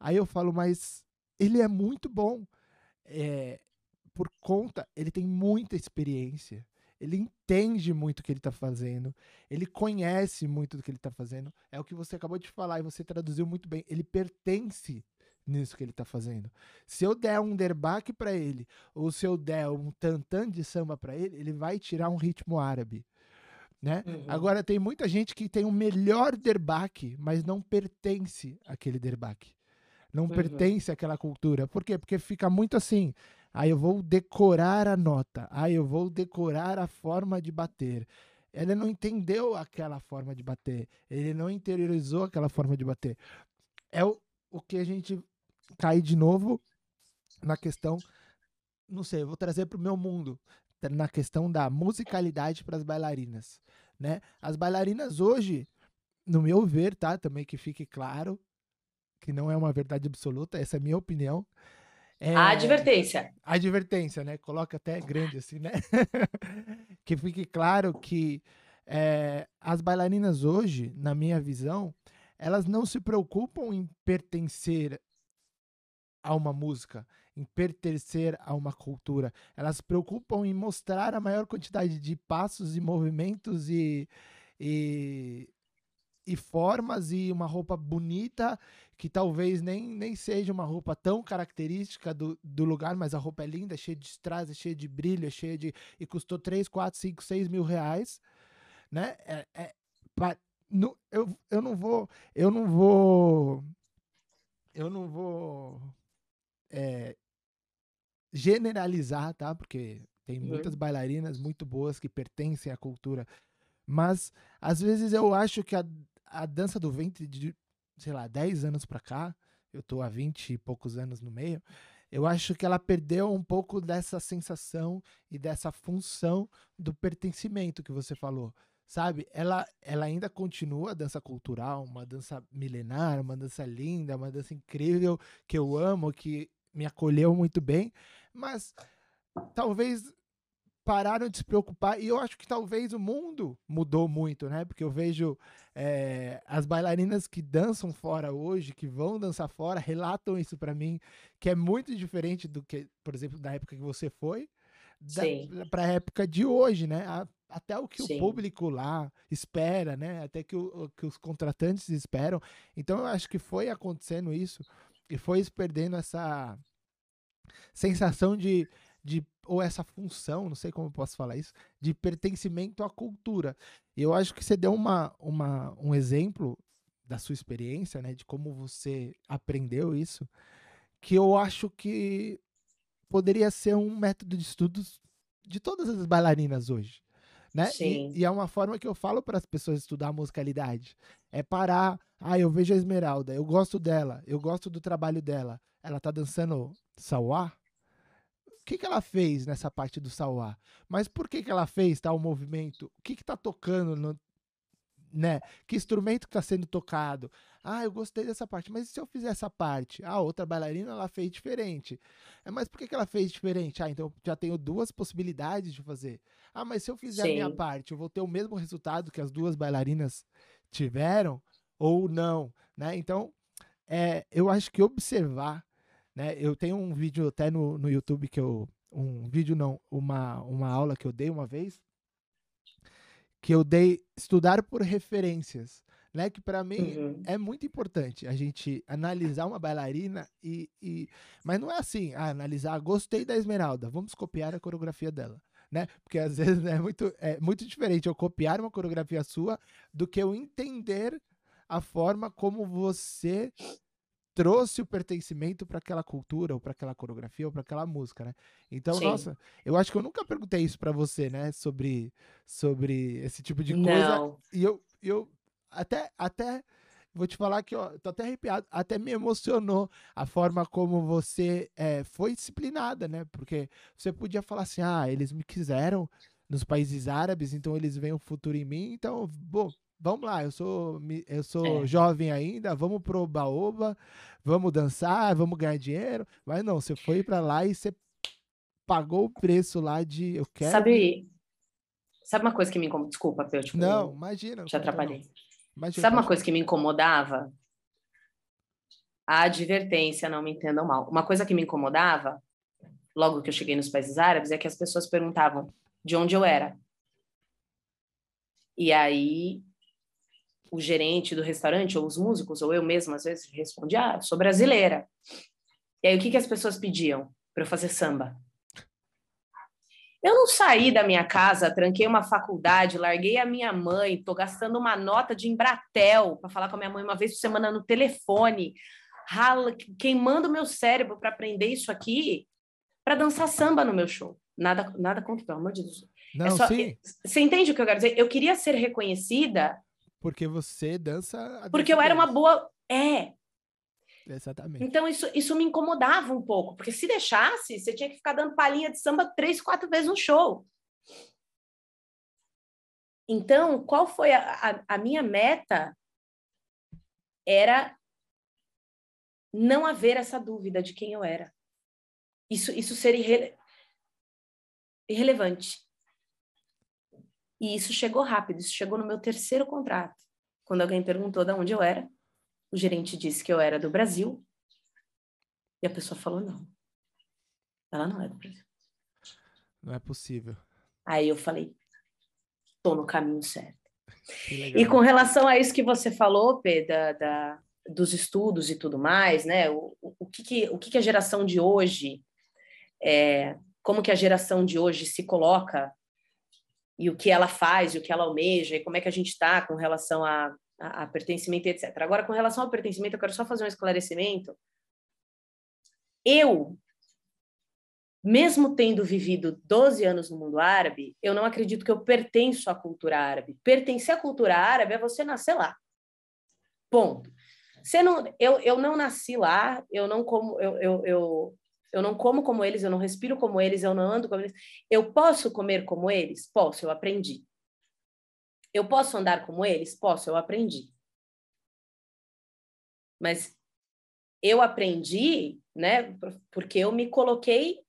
Aí eu falo: Mas ele é muito bom. é, por conta, ele tem muita experiência, ele entende muito o que ele está fazendo, ele conhece muito do que ele está fazendo. É o que você acabou de falar e você traduziu muito bem. Ele pertence nisso que ele está fazendo. Se eu der um derbaque para ele, ou se eu der um tantã de samba para ele, ele vai tirar um ritmo árabe. Né? Uhum. Agora tem muita gente que tem o melhor derbaque, mas não pertence àquele derbaque. Não uhum. pertence àquela cultura. Por quê? Porque fica muito assim. Aí eu vou decorar a nota. Aí eu vou decorar a forma de bater. Ele não entendeu aquela forma de bater. Ele não interiorizou aquela forma de bater. É o, o que a gente cai de novo na questão. Não sei, vou trazer para o meu mundo. Na questão da musicalidade para as bailarinas né? As bailarinas hoje, no meu ver, tá? Também que fique claro que não é uma verdade absoluta, essa é a minha opinião. É, a advertência. A advertência, né? Coloca até grande assim, né? que fique claro que é, as bailarinas hoje, na minha visão, elas não se preocupam em pertencer a uma música, em pertencer a uma cultura. Elas se preocupam em mostrar a maior quantidade de passos e movimentos e, e, e formas e uma roupa bonita que talvez nem, nem seja uma roupa tão característica do, do lugar, mas a roupa é linda, é cheia de strass, é cheia de brilho, é cheia de. e custou 3, 4, 5, 6 mil reais. Né? É, é, pra, no, eu, eu não vou. Eu não vou. Eu não vou. É, generalizar, tá? Porque tem uhum. muitas bailarinas muito boas que pertencem à cultura. Mas, às vezes, eu acho que a, a dança do ventre, de, sei lá, 10 anos pra cá, eu tô há 20 e poucos anos no meio, eu acho que ela perdeu um pouco dessa sensação e dessa função do pertencimento que você falou. Sabe? Ela, ela ainda continua a dança cultural, uma dança milenar, uma dança linda, uma dança incrível que eu amo, que me acolheu muito bem, mas talvez pararam de se preocupar e eu acho que talvez o mundo mudou muito, né? Porque eu vejo é, as bailarinas que dançam fora hoje, que vão dançar fora, relatam isso para mim, que é muito diferente do que, por exemplo, da época que você foi, para a época de hoje, né? A, até o que Sim. o público lá espera, né? Até que, o, que os contratantes esperam. Então eu acho que foi acontecendo isso e foi perdendo essa sensação de, de ou essa função, não sei como eu posso falar isso, de pertencimento à cultura. E eu acho que você deu uma, uma, um exemplo da sua experiência, né, de como você aprendeu isso, que eu acho que poderia ser um método de estudos de todas as bailarinas hoje. Né? Sim. E, e é uma forma que eu falo para as pessoas estudar musicalidade. É parar, ah, eu vejo a Esmeralda, eu gosto dela, eu gosto do trabalho dela. Ela tá dançando Sauá? O que, que ela fez nessa parte do Sauá? Mas por que, que ela fez tal movimento? O que, que tá tocando no, né? Que instrumento que está sendo tocado? Ah, eu gostei dessa parte, mas e se eu fizer essa parte? Ah, outra bailarina ela fez diferente. É, mas por que, que ela fez diferente? Ah, então já tenho duas possibilidades de fazer. Ah, mas se eu fizer Sim. a minha parte, eu vou ter o mesmo resultado que as duas bailarinas tiveram ou não, né? Então, é, eu acho que observar, né? Eu tenho um vídeo até no, no YouTube que eu um vídeo não, uma uma aula que eu dei uma vez que eu dei estudar por referências, né? Que para mim uhum. é muito importante a gente analisar uma bailarina e, e, mas não é assim, ah, analisar, gostei da Esmeralda, vamos copiar a coreografia dela. Né? Porque às vezes é muito, é muito diferente eu copiar uma coreografia sua do que eu entender a forma como você trouxe o pertencimento para aquela cultura, ou para aquela coreografia, ou para aquela música, né? Então, Sim. nossa, eu acho que eu nunca perguntei isso para você, né? Sobre, sobre esse tipo de coisa. Não. E eu, eu até, até vou te falar que ó, tô até arrepiado, até me emocionou a forma como você é, foi disciplinada, né? Porque você podia falar assim, ah, eles me quiseram nos países árabes, então eles veem o futuro em mim, então, bom, vamos lá, eu sou, eu sou é. jovem ainda, vamos pro baoba, vamos dançar, vamos ganhar dinheiro. Mas não, você foi para lá e você pagou o preço lá de eu quero. Sabe, sabe uma coisa que me incomoda? Desculpa, eu tipo, Não, imagina. Te atrapalhei. Imagina, sabe uma coisa que me incomodava? A advertência, não me entendam mal. Uma coisa que me incomodava logo que eu cheguei nos países árabes, é que as pessoas perguntavam de onde eu era. E aí o gerente do restaurante, ou os músicos, ou eu mesma, às vezes, respondia, ah, sou brasileira. E aí o que, que as pessoas pediam? Para eu fazer samba. Eu não saí da minha casa, tranquei uma faculdade, larguei a minha mãe, tô gastando uma nota de Embratel para falar com a minha mãe uma vez por semana no telefone, rala, queimando meu cérebro para aprender isso aqui, para dançar samba no meu show. Nada, nada contra, pelo amor de Deus. É não, é só, sim. Você entende o que eu quero dizer? Eu queria ser reconhecida. Porque você dança. Porque eu era uma boa. É. Exatamente. Então isso, isso me incomodava um pouco, porque se deixasse, você tinha que ficar dando palhinha de samba três, quatro vezes no show. Então, qual foi a, a, a minha meta? Era não haver essa dúvida de quem eu era. Isso, isso ser irre... irrelevante. E isso chegou rápido, isso chegou no meu terceiro contrato. Quando alguém perguntou de onde eu era, o gerente disse que eu era do Brasil. E a pessoa falou: não. Ela não é do Brasil. Não é possível. Aí eu falei: tô no caminho certo. E com relação a isso que você falou, Pedro, da, da, dos estudos e tudo mais, né? O, o, o, que, que, o que, que a geração de hoje, é, como que a geração de hoje se coloca e o que ela faz, e o que ela almeja, e como é que a gente está com relação a, a, a, pertencimento, etc. Agora, com relação ao pertencimento, eu quero só fazer um esclarecimento. Eu, mesmo tendo vivido 12 anos no mundo árabe, eu não acredito que eu pertenço à cultura árabe. Pertencer à cultura árabe é você nascer lá. Ponto. Você não, eu, eu não nasci lá, eu não como, eu, eu, eu, eu não como como eles, eu não respiro como eles, eu não ando como eles. Eu posso comer como eles? Posso, eu aprendi. Eu posso andar como eles? Posso, eu aprendi. Mas eu aprendi, né, porque eu me coloquei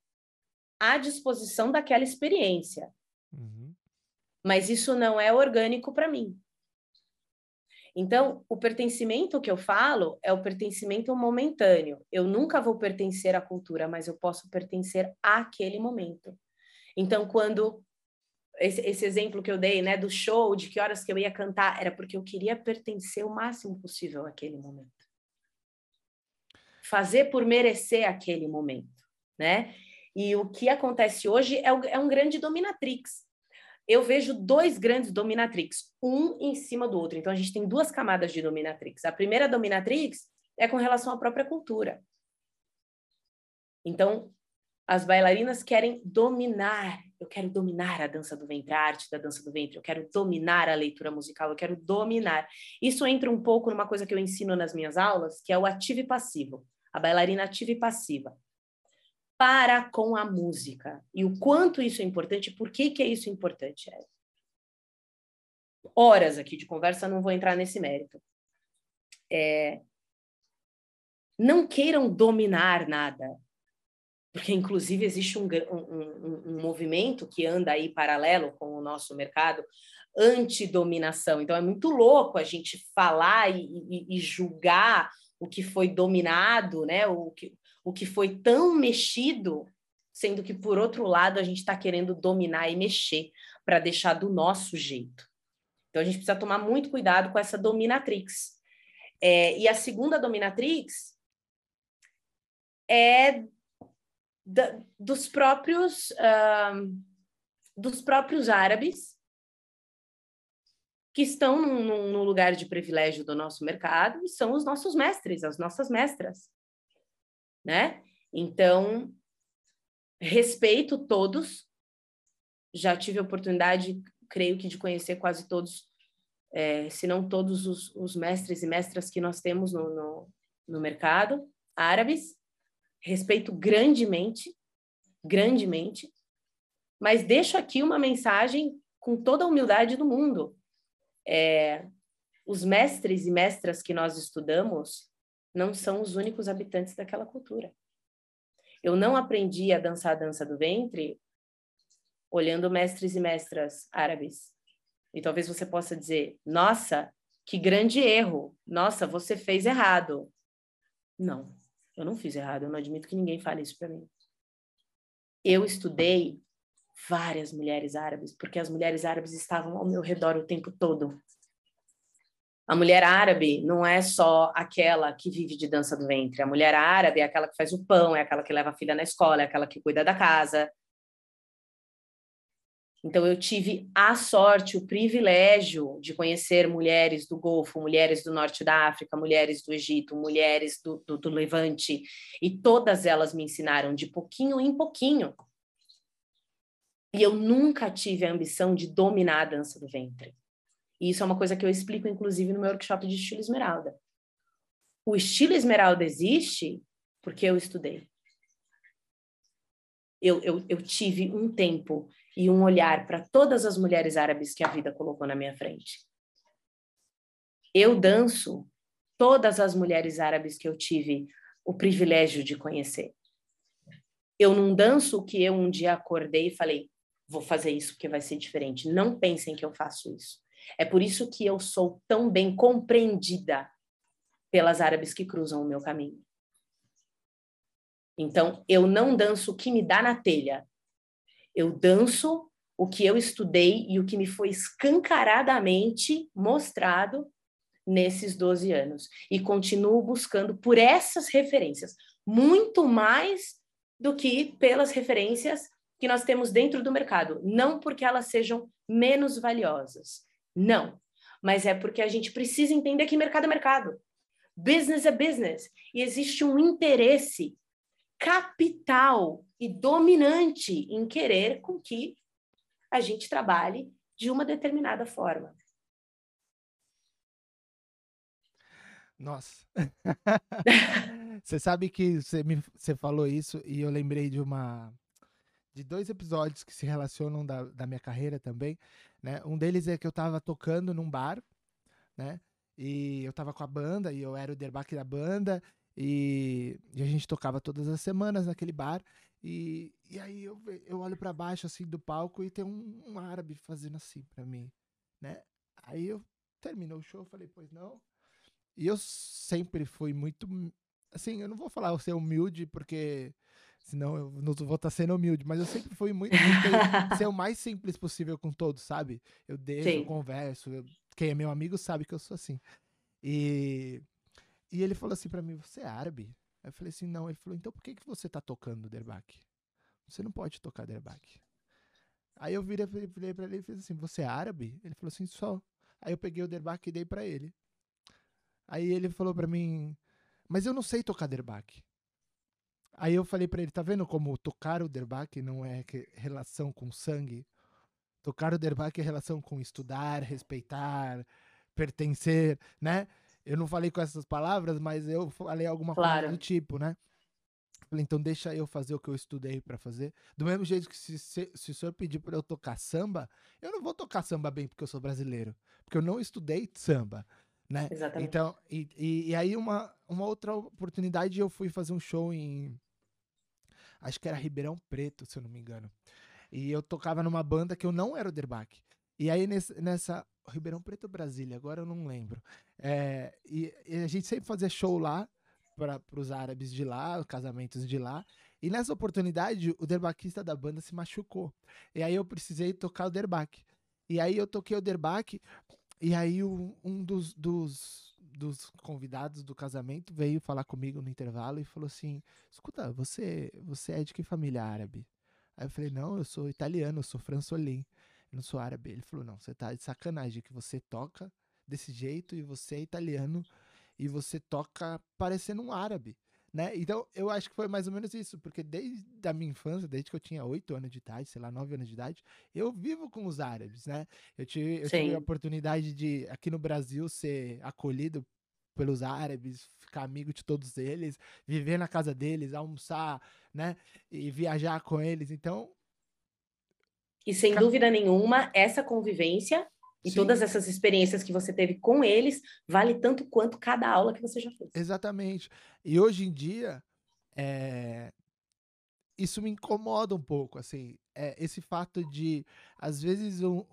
à disposição daquela experiência. Uhum. Mas isso não é orgânico para mim. Então, o pertencimento que eu falo é o pertencimento momentâneo. Eu nunca vou pertencer à cultura, mas eu posso pertencer àquele momento. Então, quando esse, esse, exemplo que eu dei, né, do show, de que horas que eu ia cantar, era porque eu queria pertencer o máximo possível àquele momento. Fazer por merecer aquele momento, né? E o que acontece hoje é, é um grande dominatrix eu vejo dois grandes dominatrix, um em cima do outro. Então, a gente tem duas camadas de dominatrix. A primeira dominatrix é com relação à própria cultura. Então, as bailarinas querem dominar. Eu quero dominar a dança do ventre, a arte da dança do ventre. Eu quero dominar a leitura musical. Eu quero dominar. Isso entra um pouco numa coisa que eu ensino nas minhas aulas, que é o ativo e passivo. A bailarina ativa e passiva para com a música. E o quanto isso é importante, por que, que é isso importante? É. Horas aqui de conversa, não vou entrar nesse mérito. É, não queiram dominar nada, porque inclusive existe um, um, um, movimento que anda aí paralelo com o nosso mercado anti-dominação. Então é muito louco a gente falar e, e, e julgar o que foi dominado, né? O que, o que foi tão mexido, sendo que, por outro lado, a gente está querendo dominar e mexer para deixar do nosso jeito. Então, a gente precisa tomar muito cuidado com essa dominatrix. É, e a segunda dominatrix é da, dos próprios uh, dos próprios árabes que estão num, num, lugar de privilégio do nosso mercado e são os nossos mestres, as nossas mestras né? Então, respeito todos. Já tive a oportunidade, creio que, de conhecer quase todos, é, se não todos os, os, mestres e mestras que nós temos no, no, no mercado, árabes. Respeito grandemente, grandemente. Mas deixo aqui uma mensagem com toda a humildade do mundo. É, os mestres e mestras que nós estudamos, não são os únicos habitantes daquela cultura. Eu não aprendi a dançar a dança do ventre olhando mestres e mestras árabes. E talvez você possa dizer: nossa, que grande erro! Nossa, você fez errado. Não, eu não fiz errado. Eu não admito que ninguém fale isso para mim. eu estudei várias mulheres árabes, porque as mulheres árabes estavam ao meu redor o tempo todo. A mulher árabe não é só aquela que vive de dança do ventre. A mulher árabe é aquela que faz o pão, é aquela que leva a filha na escola, é aquela que cuida da casa. Então, eu tive a sorte, o privilégio de conhecer mulheres do Golfo, mulheres do Norte da África, mulheres do Egito, mulheres do, do, do Levante, e todas elas me ensinaram de pouquinho em pouquinho. E eu nunca tive a ambição de dominar a dança do ventre. E isso é uma coisa que eu explico, inclusive, no meu workshop de estilo esmeralda. O estilo esmeralda existe porque eu estudei. Eu, eu, eu tive um tempo e um olhar para todas as mulheres árabes que a vida colocou na minha frente. Eu danço todas as mulheres árabes que eu tive o privilégio de conhecer. Eu não danço que eu um dia acordei e falei, vou fazer isso porque vai ser diferente. Não pensem que eu faço isso. É por isso que eu sou tão bem compreendida pelas árabes que cruzam o meu caminho. Então, eu não danço o que me dá na telha. Eu danço o que eu estudei e o que me foi escancaradamente mostrado nesses 12 anos. E continuo buscando por essas referências, muito mais do que pelas referências que nós temos dentro do mercado. Não porque elas sejam menos valiosas, não. Mas é porque a gente precisa entender que mercado é mercado. Business é business. E existe um interesse capital e dominante em querer com que a gente trabalhe de uma determinada forma. Nossa. você sabe que você, me, você falou isso e eu lembrei de uma de dois episódios que se relacionam da, da minha carreira também, né? Um deles é que eu tava tocando num bar, né? E eu tava com a banda e eu era o derbaque da banda e, e, a gente tocava todas as semanas naquele bar. E, e aí eu, eu olho para baixo assim do palco e tem um, um árabe fazendo assim para mim, né? Aí eu terminou o show, falei, pois não. E eu sempre fui muito assim, eu não vou falar ser humilde porque Senão eu não vou estar sendo humilde, mas eu sempre fui muito. ser o mais simples possível com todos, sabe? Eu deixo, Sim. eu converso. Eu, quem é meu amigo sabe que eu sou assim. E, e ele falou assim para mim: Você é árabe? Aí eu falei assim: Não. Ele falou: Então por que, que você tá tocando derbaque? Você não pode tocar derbaque. Aí eu virei, virei pra ele e fiz assim: Você é árabe? Ele falou assim: Só. Aí eu peguei o derbaque e dei para ele. Aí ele falou para mim: Mas eu não sei tocar derbaque. Aí eu falei para ele, tá vendo como tocar o derbaque não é relação com sangue? Tocar o derbaque é relação com estudar, respeitar, pertencer, né? Eu não falei com essas palavras, mas eu falei alguma claro. coisa do tipo, né? Falei, então deixa eu fazer o que eu estudei para fazer. Do mesmo jeito que se, se, se o senhor pedir para eu tocar samba, eu não vou tocar samba bem porque eu sou brasileiro. Porque eu não estudei samba, né? Exatamente. Então, e, e, e aí uma, uma outra oportunidade eu fui fazer um show em acho que era Ribeirão Preto, se eu não me engano. E eu tocava numa banda que eu não era o Derbac. E aí nesse, nessa. Ribeirão Preto Brasília, agora eu não lembro. É, e, e, a gente sempre fazia show lá para os árabes de lá, casamentos de lá. E nessa oportunidade, o derbaquista da banda se machucou. E aí eu precisei tocar o derbaque. E aí eu toquei o derbaque. E aí um, um dos, dos dos convidados do casamento veio falar comigo no intervalo e falou assim: Escuta, você, você é de que família árabe? Aí eu falei: Não, eu sou italiano, eu sou fransolim, eu não sou árabe. Ele falou: Não, você tá de sacanagem que você toca desse jeito e você é italiano e você toca parecendo um árabe. Né? Então, eu acho que foi mais ou menos isso, porque desde a minha infância, desde que eu tinha 8 anos de idade, sei lá, 9 anos de idade, eu vivo com os árabes, né? Eu tive, eu tive a oportunidade de, aqui no Brasil, ser acolhido pelos árabes, ficar amigo de todos eles, viver na casa deles, almoçar, né? E viajar com eles. Então. E sem dúvida nenhuma, essa convivência e Sim. todas essas experiências que você teve com eles vale tanto quanto cada aula que você já fez. Exatamente. E hoje em dia, é... isso me incomoda um pouco, assim, é esse fato de, às vezes, um,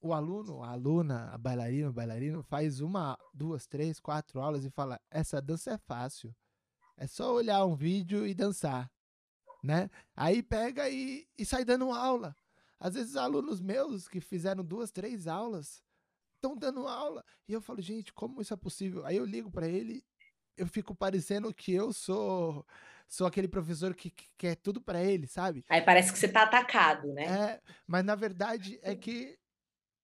o aluno, a aluna, a bailarina, o bailarino faz uma, duas, três, quatro aulas e fala: essa dança é fácil. É só olhar um vídeo e dançar. Né? Aí pega e, e sai dando aula. Às vezes alunos meus que fizeram duas, três aulas estão dando aula. E eu falo, gente, como isso é possível? Aí eu ligo para ele, eu fico parecendo que eu sou sou aquele professor que, que quer tudo para ele, sabe? Aí parece que você tá atacado, né? É, mas na verdade é que,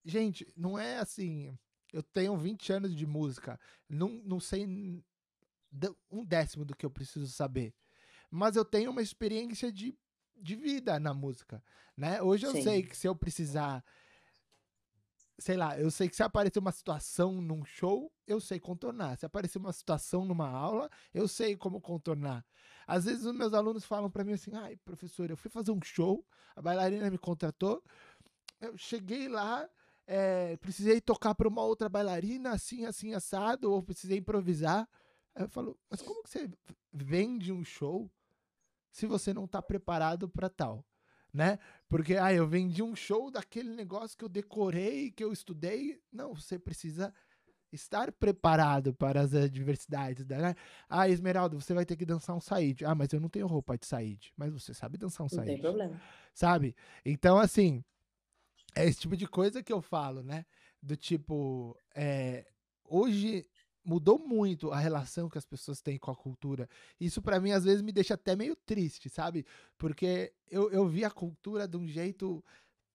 gente, não é assim. Eu tenho 20 anos de música, não, não sei um décimo do que eu preciso saber. Mas eu tenho uma experiência de, de vida na música, né? Hoje eu Sim. sei que se eu precisar sei lá, eu sei que se aparecer uma situação num show, eu sei contornar. Se aparecer uma situação numa aula, eu sei como contornar. Às vezes os meus alunos falam para mim assim: "Ai, professor, eu fui fazer um show, a bailarina me contratou, eu cheguei lá, é, precisei tocar para uma outra bailarina, assim, assim, assado, ou precisei improvisar. Aí eu falo, mas como que você vende um show se você não está preparado para tal? Né? Porque, ah, eu vendi um show daquele negócio que eu decorei, que eu estudei. Não, você precisa estar preparado para as adversidades. Né? Ah, Esmeralda, você vai ter que dançar um saíde. Ah, mas eu não tenho roupa de saíde. Mas você sabe dançar um saíde. Não tem problema. Sabe? Então, assim, é esse tipo de coisa que eu falo, né? Do tipo, é, hoje mudou muito a relação que as pessoas têm com a cultura. Isso para mim às vezes me deixa até meio triste, sabe? Porque eu, eu vi a cultura de um jeito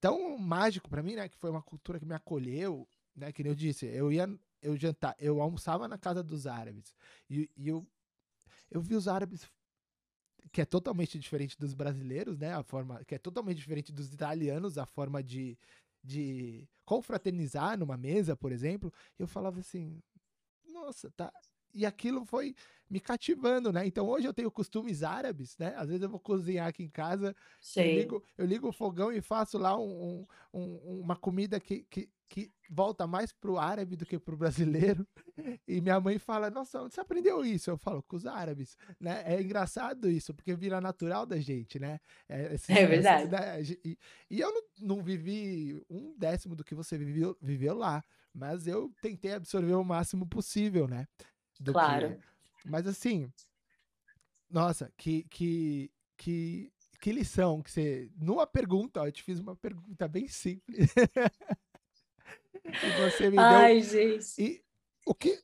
tão mágico para mim, né? Que foi uma cultura que me acolheu, né? Que eu disse, eu ia eu jantar, eu almoçava na casa dos árabes e, e eu eu vi os árabes que é totalmente diferente dos brasileiros, né? A forma que é totalmente diferente dos italianos, a forma de, de confraternizar numa mesa, por exemplo. Eu falava assim, nossa, tá. E aquilo foi me cativando, né? Então hoje eu tenho costumes árabes, né? Às vezes eu vou cozinhar aqui em casa, eu ligo, eu ligo, o fogão e faço lá um, um, uma comida que, que, que volta mais pro árabe do que pro brasileiro. E minha mãe fala: Nossa, onde você aprendeu isso? Eu falo, com os árabes, né? É engraçado isso, porque vira natural da gente, né? É, é verdade. Né? e, e, eu não, não, vivi um décimo do que você viveu, viveu lá, mas eu tentei absorver o máximo possível, né? claro. Que, mas assim, nossa, que, que, que, que lição que você. Numa pergunta, ó, eu te fiz uma pergunta bem simples. e você me Ai, deu. gente. E o que.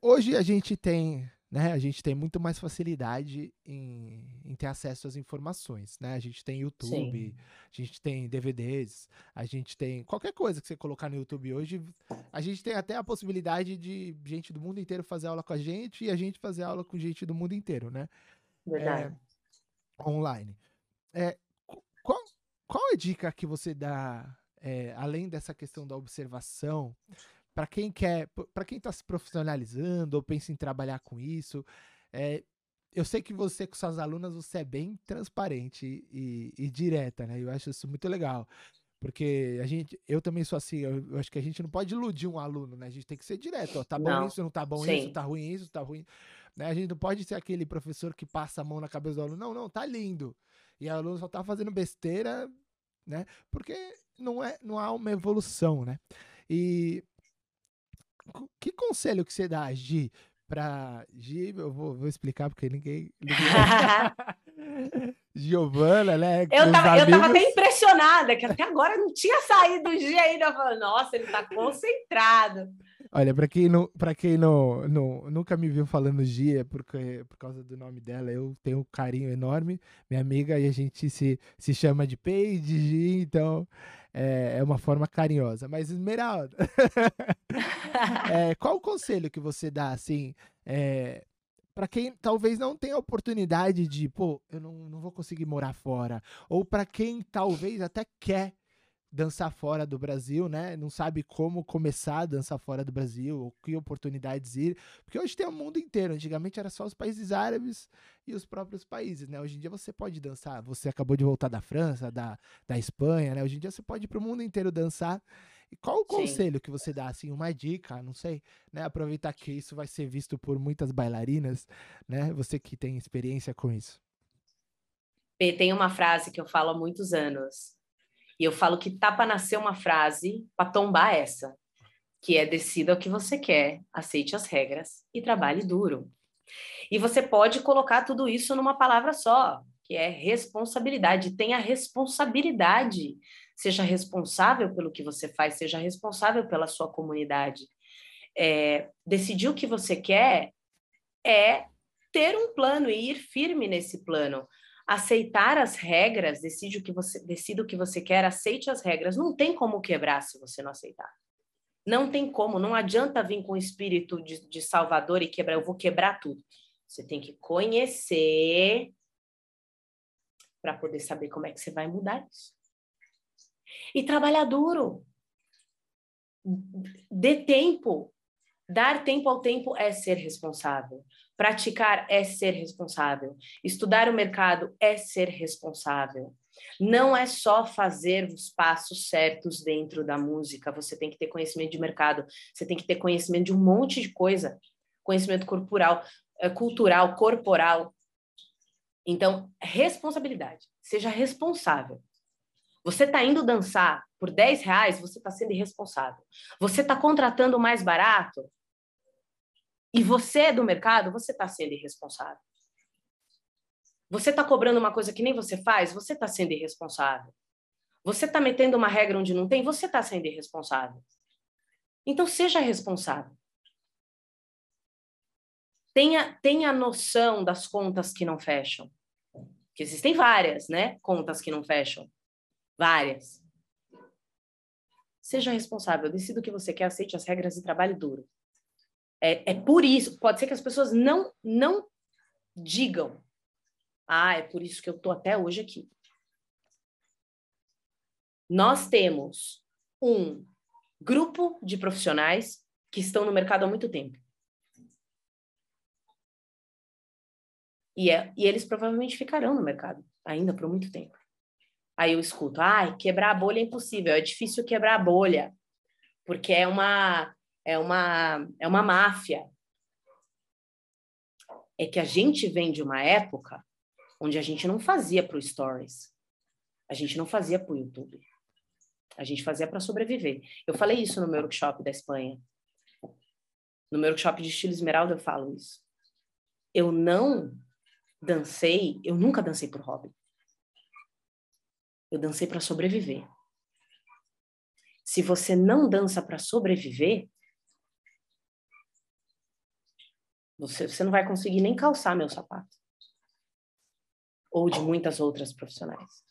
Hoje a gente tem né? A gente tem muito mais facilidade em, em, ter acesso às informações, né? A gente tem YouTube, Sim. a gente tem DVDs, a gente tem qualquer coisa que você colocar no YouTube hoje, a gente tem até a possibilidade de gente do mundo inteiro fazer aula com a gente e a gente fazer aula com gente do mundo inteiro, né? Verdade. É, online. É, qual, qual é a dica que você dá, é, além dessa questão da observação, para quem quer, para quem está se profissionalizando ou pensa em trabalhar com isso, é, eu sei que você com suas alunas você é bem transparente e, e, direta, né? Eu acho isso muito legal. Porque a gente, eu também sou assim, eu, eu, acho que a gente não pode iludir um aluno, né? A gente tem que ser direto, ó, tá bom não. isso, não tá bom Sim. isso, tá ruim isso, tá ruim. Né? A gente não pode ser aquele professor que passa a mão na cabeça do aluno, não, não, tá lindo. E o aluno só tá fazendo besteira, né? Porque não é, não há uma evolução, né? E que conselho que você dá, Gi, pra Gi, eu vou, vou explicar porque ninguém. ninguém... Giovana, né? Eu tava, amigos... eu tava até impressionada, que até agora não tinha saído o Gi ainda. Eu falei, nossa, ele tá concentrado. Olha, para quem, não, pra quem não, não, nunca me viu falando Gia, é porque, por causa do nome dela, eu tenho um carinho enorme. Minha amiga, e a gente se, se chama de Paige, Gi, então é, é uma forma carinhosa. Mas, Esmeralda, é, qual o conselho que você dá, assim, é, para quem talvez não tenha oportunidade de, pô, eu não, não vou conseguir morar fora, ou para quem talvez até quer dançar fora do Brasil, né? Não sabe como começar a dançar fora do Brasil, ou que oportunidades ir. Porque hoje tem o mundo inteiro. Antigamente era só os países árabes e os próprios países, né? Hoje em dia você pode dançar. Você acabou de voltar da França, da, da Espanha, né? Hoje em dia você pode ir para o mundo inteiro dançar. E qual o Sim. conselho que você dá, assim, uma dica, não sei, né? Aproveitar que isso vai ser visto por muitas bailarinas, né? Você que tem experiência com isso. Tem uma frase que eu falo há muitos anos, e eu falo que tá para nascer uma frase para tombar essa, que é decida o que você quer, aceite as regras e trabalhe duro. E você pode colocar tudo isso numa palavra só, que é responsabilidade. Tenha responsabilidade. Seja responsável pelo que você faz, seja responsável pela sua comunidade. É, decidir o que você quer é ter um plano e ir firme nesse plano. Aceitar as regras, decide o que você, decida o que você quer, aceite as regras. Não tem como quebrar se você não aceitar. Não tem como, não adianta vir com o espírito de, de salvador e quebrar, eu vou quebrar tudo. Você tem que conhecer para poder saber como é que você vai mudar isso. E trabalhar duro. Dê tempo. Dar tempo ao tempo é ser responsável. Praticar é ser responsável. Estudar o mercado é ser responsável. Não é só fazer os passos certos dentro da música, você tem que ter conhecimento de mercado, você tem que ter conhecimento de um monte de coisa, conhecimento corporal, eh, cultural, corporal. Então, responsabilidade. Seja responsável. Você está indo dançar por 10 reais, você está sendo irresponsável. Você está contratando mais barato e você é do mercado, você está sendo irresponsável. Você está cobrando uma coisa que nem você faz, você está sendo irresponsável. Você está metendo uma regra onde não tem, você está sendo irresponsável. Então, seja responsável. Tenha, tenha noção das contas que não fecham. Que existem várias, né? Contas que não fecham. Várias. Seja responsável, decida o que você quer, aceite as regras e trabalhe duro. É, é por isso, pode ser que as pessoas não, não digam, ah, é por isso que eu estou até hoje aqui. Nós temos um grupo de profissionais que estão no mercado há muito tempo. E, é, e eles provavelmente ficarão no mercado ainda por muito tempo. Aí eu escuto, ah, quebrar a bolha é impossível, é difícil quebrar a bolha, porque é uma é uma é uma máfia. É que a gente vem de uma época onde a gente não fazia para o Stories, a gente não fazia para o YouTube, a gente fazia para sobreviver. Eu falei isso no meu workshop da Espanha. No meu workshop de estilo esmeralda eu falo isso. Eu não dancei, eu nunca dancei por hobby. Eu dancei para sobreviver. Se você não dança para sobreviver, você, você não vai conseguir nem calçar meu sapato ou de muitas outras profissionais.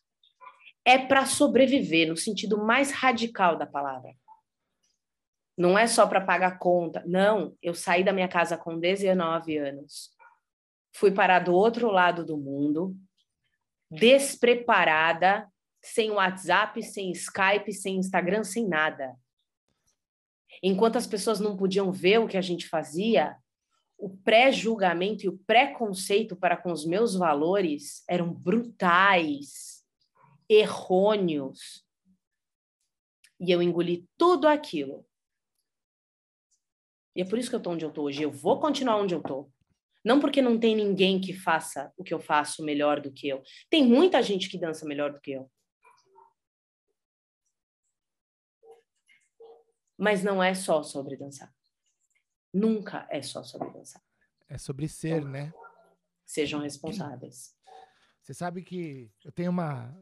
É para sobreviver, no sentido mais radical da palavra. Não é só para pagar conta. Não, eu saí da minha casa com 19 anos. Fui parar do outro lado do mundo, despreparada, sem WhatsApp, sem Skype, sem Instagram, sem nada. Enquanto as pessoas não podiam ver o que a gente fazia, o pré-julgamento e o preconceito para com os meus valores eram brutais, errôneos. E eu engoli tudo aquilo. E é por isso que eu estou onde eu estou hoje. Eu vou continuar onde eu estou. Não porque não tem ninguém que faça o que eu faço melhor do que eu. Tem muita gente que dança melhor do que eu. Mas não é só sobre dançar. Nunca é só sobre dançar. É sobre ser, então, né? Sejam responsáveis. Você sabe que eu tenho uma.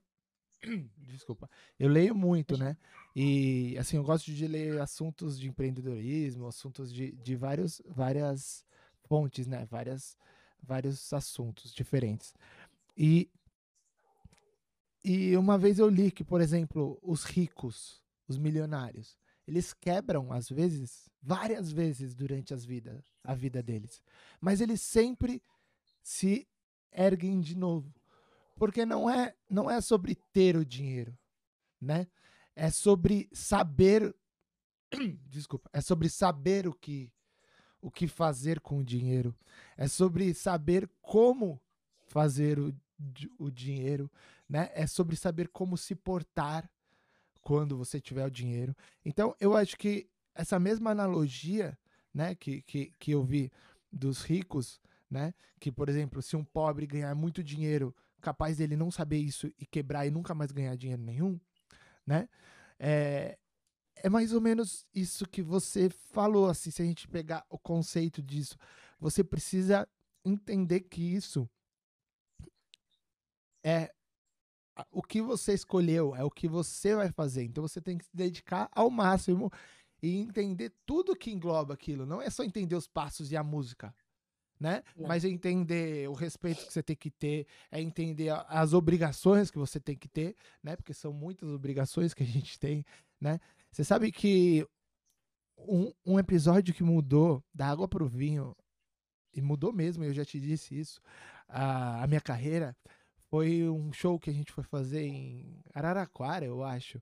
Desculpa. Eu leio muito, né? E, assim, eu gosto de ler assuntos de empreendedorismo, assuntos de, de vários, várias fontes, né? Várias, vários assuntos diferentes. E, e uma vez eu li que, por exemplo, os ricos, os milionários, eles quebram, às vezes, várias vezes durante as vidas, a vida deles. Mas eles sempre se erguem de novo. Porque não é, não é sobre ter o dinheiro, né? É sobre saber desculpa, é sobre saber o que o que fazer com o dinheiro. É sobre saber como fazer o, o dinheiro, né? É sobre saber como se portar quando você tiver o dinheiro. Então, eu acho que essa mesma analogia, né, que, que, que eu vi dos ricos, né, que, por exemplo, se um pobre ganhar muito dinheiro, capaz dele não saber isso e quebrar e nunca mais ganhar dinheiro nenhum, né, é, é mais ou menos isso que você falou, assim, se a gente pegar o conceito disso, você precisa entender que isso é o que você escolheu, é o que você vai fazer. Então você tem que se dedicar ao máximo e entender tudo que engloba aquilo. Não é só entender os passos e a música, né? Não. Mas é entender o respeito que você tem que ter, é entender as obrigações que você tem que ter, né? Porque são muitas obrigações que a gente tem, né? Você sabe que um, um episódio que mudou da água para o vinho, e mudou mesmo, eu já te disse isso, a, a minha carreira, foi um show que a gente foi fazer em Araraquara, eu acho,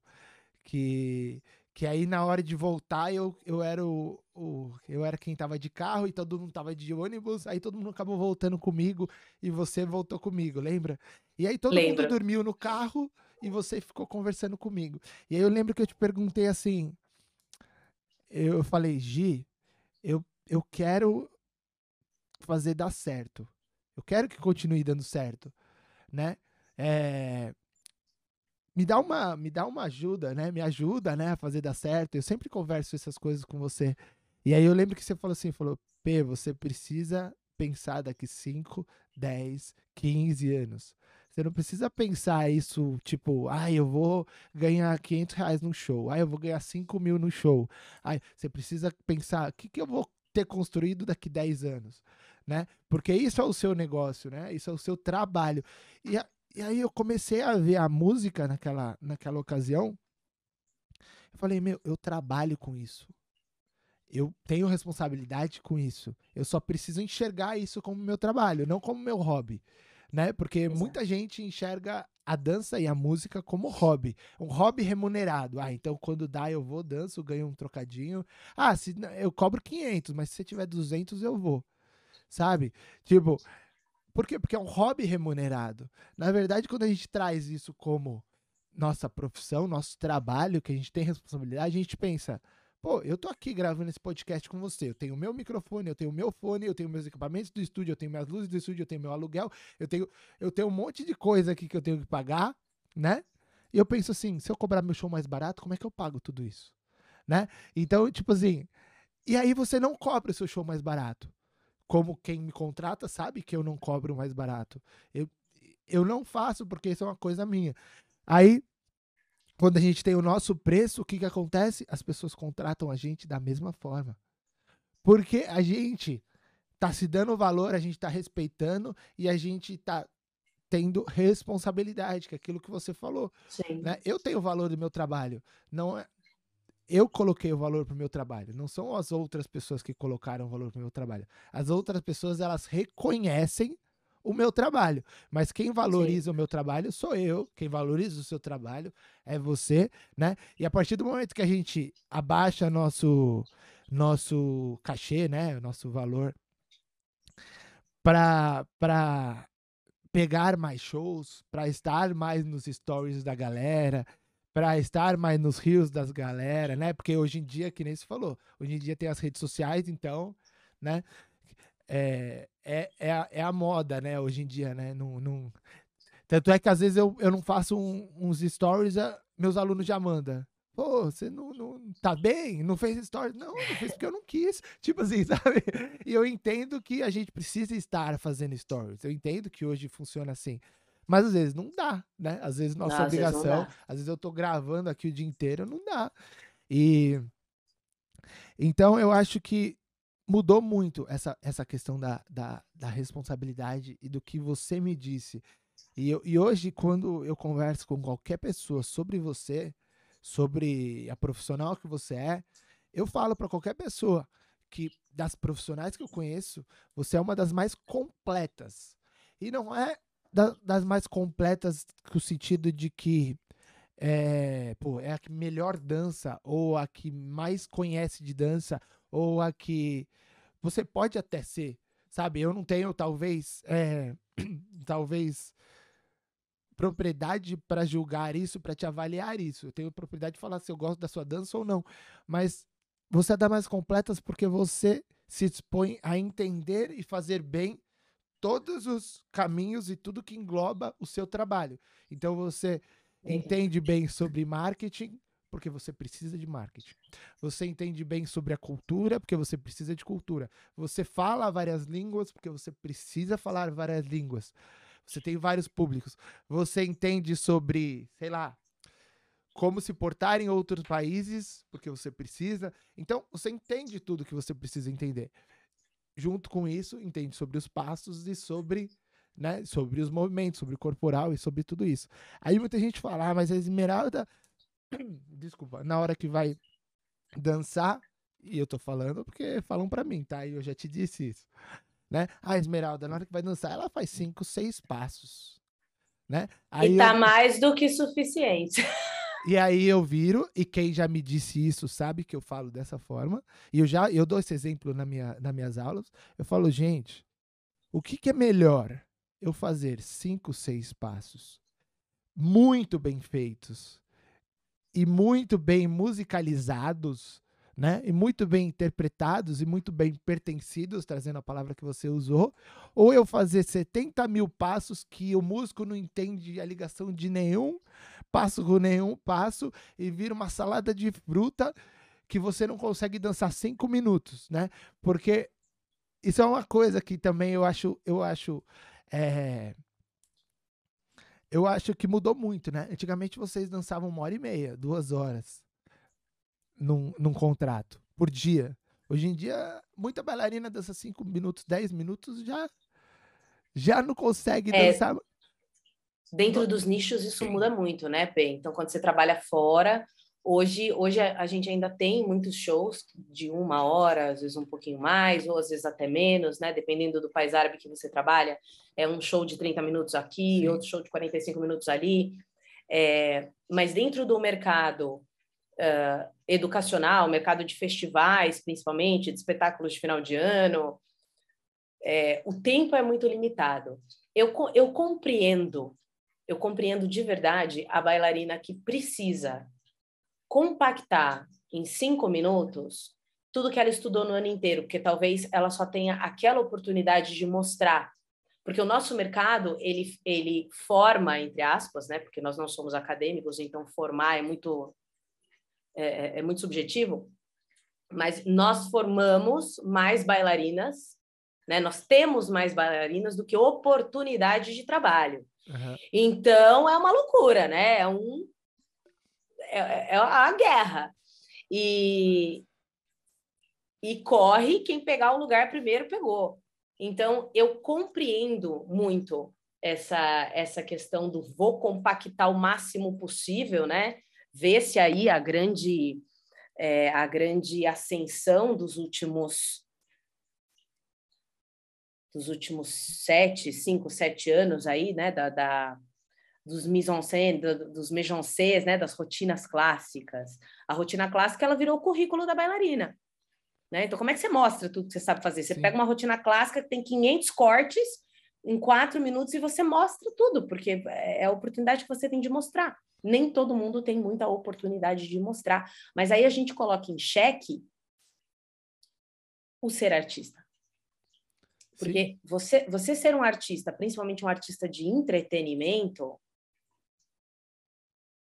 que que aí na hora de voltar eu, eu era o, o eu era quem tava de carro e todo mundo tava de ônibus, aí todo mundo acabou voltando comigo e você voltou comigo, lembra? E aí todo Lembra. mundo dormiu no carro e você ficou conversando comigo. E aí eu lembro que eu te perguntei assim, eu falei, Gi, eu, eu quero fazer dar certo. Eu quero que continue dando certo, né? É, me dá uma me dá uma ajuda, né? Me ajuda, né, a fazer dar certo. Eu sempre converso essas coisas com você. E aí eu lembro que você falou assim, falou: "P, você precisa pensar daqui 5, 10, 15 anos. Você não precisa pensar isso, tipo, ah, eu vou ganhar 500 reais no show, ah, eu vou ganhar 5 mil no show. Ah, você precisa pensar, o que, que eu vou ter construído daqui 10 anos, né? Porque isso é o seu negócio, né? Isso é o seu trabalho. E, a, e aí eu comecei a ver a música naquela, naquela ocasião. Eu falei, meu, eu trabalho com isso. Eu tenho responsabilidade com isso. Eu só preciso enxergar isso como meu trabalho, não como meu hobby. Né? Porque Exato. muita gente enxerga a dança e a música como hobby. Um hobby remunerado. Ah, então quando dá eu vou, danço, ganho um trocadinho. Ah, se eu cobro 500, mas se você tiver 200 eu vou. Sabe? Tipo, por quê? Porque é um hobby remunerado. Na verdade, quando a gente traz isso como nossa profissão, nosso trabalho, que a gente tem responsabilidade, a gente pensa, pô, eu tô aqui gravando esse podcast com você. Eu tenho o meu microfone, eu tenho o meu fone, eu tenho meus equipamentos do estúdio, eu tenho minhas luzes do estúdio, eu tenho meu aluguel, eu tenho, eu tenho um monte de coisa aqui que eu tenho que pagar, né? E eu penso assim, se eu cobrar meu show mais barato, como é que eu pago tudo isso? Né? Então, tipo assim, e aí você não cobra o seu show mais barato como quem me contrata sabe que eu não cobro mais barato. Eu, eu não faço porque isso é uma coisa minha. Aí, quando a gente tem o nosso preço, o que, que acontece? As pessoas contratam a gente da mesma forma. Porque a gente tá se dando valor, a gente tá respeitando e a gente tá tendo responsabilidade, que é aquilo que você falou. Né? Eu tenho o valor do meu trabalho. Não é, eu coloquei o valor pro meu trabalho, não são as outras pessoas que colocaram o valor pro meu trabalho. As outras pessoas, elas reconhecem o meu trabalho, mas quem valoriza Sim. o meu trabalho sou eu, quem valoriza o seu trabalho é você, né? E a partir do momento que a gente abaixa nosso nosso cachê, né, nosso valor para para pegar mais shows, para estar mais nos stories da galera, para estar mais nos rios das galera, né? Porque hoje em dia, que nem você falou, hoje em dia tem as redes sociais, então, né? É, é, é, a, é a moda, né? Hoje em dia, né? Não, não... Tanto é que às vezes eu, eu não faço um, uns stories, meus alunos já mandam. Pô, você não, não tá bem? Não fez stories? Não, não fez porque eu não quis. Tipo assim, sabe? E eu entendo que a gente precisa estar fazendo stories. Eu entendo que hoje funciona assim. Mas às vezes não dá, né? Às vezes nossa não, obrigação, às vezes, às vezes, eu tô gravando aqui o dia inteiro, não dá. E então eu acho que mudou muito essa, essa questão da, da, da responsabilidade e do que você me disse. E, eu, e hoje, quando eu converso com qualquer pessoa sobre você, sobre a profissional que você é, eu falo para qualquer pessoa que das profissionais que eu conheço, você é uma das mais completas. E não é da, das mais completas no sentido de que é, pô, é a que melhor dança, ou a que mais conhece de dança, ou a que você pode até ser, sabe? Eu não tenho, talvez, é, talvez propriedade para julgar isso, para te avaliar isso. Eu tenho propriedade de falar se eu gosto da sua dança ou não. Mas você é das mais completas porque você se dispõe a entender e fazer bem todos os caminhos e tudo que engloba o seu trabalho. Então você entende bem sobre marketing, porque você precisa de marketing. Você entende bem sobre a cultura, porque você precisa de cultura. Você fala várias línguas, porque você precisa falar várias línguas. Você tem vários públicos. Você entende sobre, sei lá, como se portar em outros países, porque você precisa. Então, você entende tudo que você precisa entender. Junto com isso, entende sobre os passos e sobre, né, sobre os movimentos, sobre o corporal e sobre tudo isso. Aí muita gente fala, ah, mas a Esmeralda, desculpa, na hora que vai dançar, e eu tô falando porque falam para mim, tá? E eu já te disse isso, né? A Esmeralda, na hora que vai dançar, ela faz cinco, seis passos, né? Aí e tá eu... mais do que suficiente. E aí eu viro, e quem já me disse isso sabe que eu falo dessa forma. E eu já eu dou esse exemplo na minha, nas minhas aulas. Eu falo, gente, o que, que é melhor eu fazer cinco, seis passos muito bem feitos e muito bem musicalizados né? E muito bem interpretados e muito bem pertencidos, trazendo a palavra que você usou, ou eu fazer 70 mil passos que o músico não entende a ligação de nenhum passo com nenhum passo e vira uma salada de fruta que você não consegue dançar cinco minutos, né? Porque isso é uma coisa que também eu acho, eu acho, é... eu acho que mudou muito, né? Antigamente vocês dançavam uma hora e meia, duas horas num, num contrato por dia. Hoje em dia, muita bailarina dança 5 minutos, 10 minutos, já, já não consegue é, dançar. Dentro dos nichos, isso muda muito, né, Pê? Então, quando você trabalha fora, hoje, hoje a gente ainda tem muitos shows de uma hora, às vezes um pouquinho mais, ou às vezes até menos, né? Dependendo do país árabe que você trabalha. É um show de 30 minutos aqui, Sim. outro show de 45 minutos ali. É, mas dentro do mercado uh, educacional, mercado de festivais, principalmente, de espetáculos de final de ano, é, o tempo é muito limitado. Eu, eu compreendo, eu compreendo de verdade a bailarina que precisa compactar em cinco minutos tudo que ela estudou no ano inteiro, porque talvez ela só tenha aquela oportunidade de mostrar. Porque o nosso mercado, ele, ele forma, entre aspas, né? Porque nós não somos acadêmicos, então formar é muito é, é, é muito subjetivo, mas nós formamos mais bailarinas, né? Nós temos mais bailarinas do que oportunidade de trabalho. Uhum. Então é uma loucura, né? É um é, é a guerra e e corre quem pegar o lugar primeiro pegou. Então eu compreendo muito essa essa questão do vou compactar o máximo possível, né? Vê-se aí a grande, é, a grande ascensão dos últimos dos últimos sete, cinco, sete anos aí, né, da, da dos mise-en-scène, dos méjancés, né, das rotinas clássicas. A rotina clássica, ela virou o currículo da bailarina. Né? Então, como é que você mostra tudo que você sabe fazer? Você Sim. pega uma rotina clássica que tem 500 cortes em quatro minutos e você mostra tudo, porque é a oportunidade que você tem de mostrar nem todo mundo tem muita oportunidade de mostrar. Mas aí a gente coloca em xeque o ser artista. Porque você, você ser um artista, principalmente um artista de entretenimento,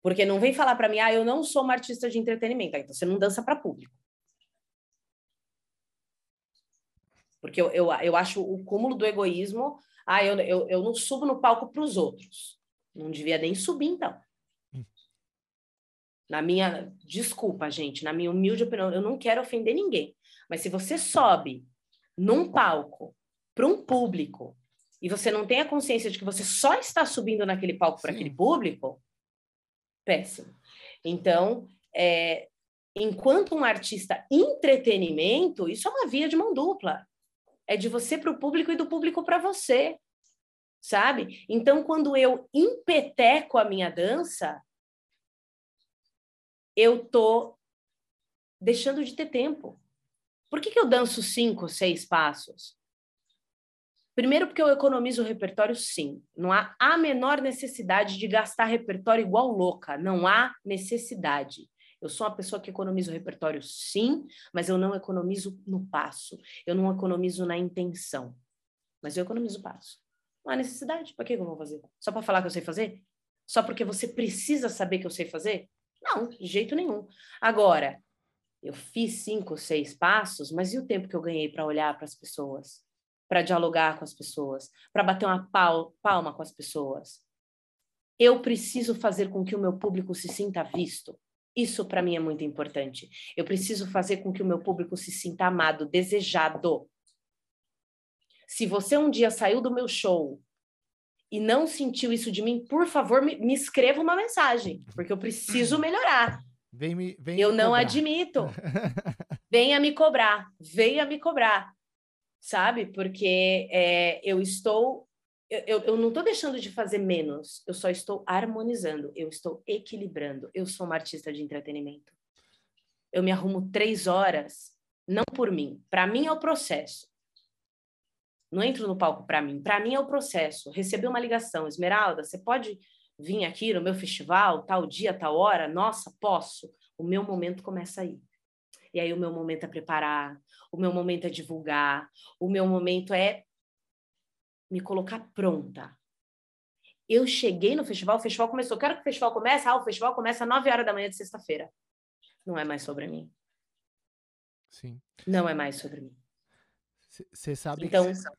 porque não vem falar para mim, ah, eu não sou uma artista de entretenimento, então você não dança para público. Porque eu, eu, eu acho o cúmulo do egoísmo, ah, eu, eu, eu não subo no palco para os outros. Não devia nem subir, então. Na minha, desculpa, gente, na minha humilde opinião, eu não quero ofender ninguém, mas se você sobe num palco para um público e você não tem a consciência de que você só está subindo naquele palco para aquele público, péssimo. Então, é, enquanto um artista entretenimento, isso é uma via de mão dupla. É de você para o público e do público para você, sabe? Então, quando eu empeteco a minha dança, eu tô deixando de ter tempo. Por que, que eu danço cinco, seis passos? Primeiro, porque eu economizo o repertório, sim. Não há a menor necessidade de gastar repertório igual louca. Não há necessidade. Eu sou uma pessoa que economiza o repertório, sim, mas eu não economizo no passo. Eu não economizo na intenção. Mas eu economizo o passo. Não há necessidade. Para que eu vou fazer? Só para falar que eu sei fazer? Só porque você precisa saber que eu sei fazer? Não, de jeito nenhum. Agora, eu fiz cinco, seis passos, mas e o tempo que eu ganhei para olhar para as pessoas? para dialogar com as pessoas, para bater uma palma com as pessoas. Eu preciso fazer com que o meu público se sinta visto. Isso para mim é muito importante. Eu preciso fazer com que o meu público se sinta amado, desejado. Se você um dia saiu do meu show e não sentiu isso de mim, por favor, me, me escreva uma mensagem, porque eu preciso melhorar. Vem me, vem eu me não cobrar. admito. venha me cobrar, venha me cobrar, sabe? Porque é, eu estou. Eu, eu não estou deixando de fazer menos, eu só estou harmonizando, eu estou equilibrando. Eu sou uma artista de entretenimento. Eu me arrumo três horas, não por mim. Para mim é o processo. Não entro no palco para mim. Para mim é o processo. Receber uma ligação, Esmeralda, você pode vir aqui no meu festival, tal dia, tal hora? Nossa, posso. O meu momento começa aí. E aí o meu momento é preparar, o meu momento é divulgar, o meu momento é me colocar pronta. Eu cheguei no festival, o festival começou. Quero que o festival comece. Ah, o festival começa às 9 horas da manhã de sexta-feira. Não é mais sobre mim. Sim. Não é mais sobre mim. Você sabe então, que... Desculpa,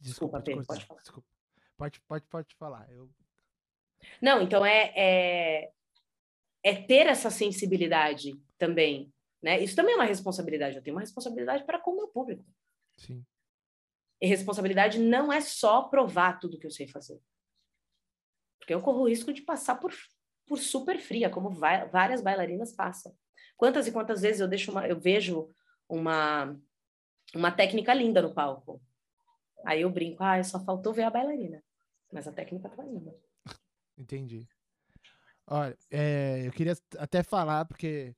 Desculpa, Pedro, pode falar. Desculpa. Pode, pode, pode falar. Eu... Não, então é, é, é ter essa sensibilidade também. Né? Isso também é uma responsabilidade. Eu tenho uma responsabilidade para com o meu público. Sim. E responsabilidade não é só provar tudo que eu sei fazer. Porque eu corro o risco de passar por, por super fria, como vai, várias bailarinas passam. Quantas e quantas vezes eu deixo uma, eu vejo uma uma técnica linda no palco. Aí eu brinco, ah, só faltou ver a bailarina. Mas a técnica tá linda. Entendi. Olha, é, eu queria até falar, porque,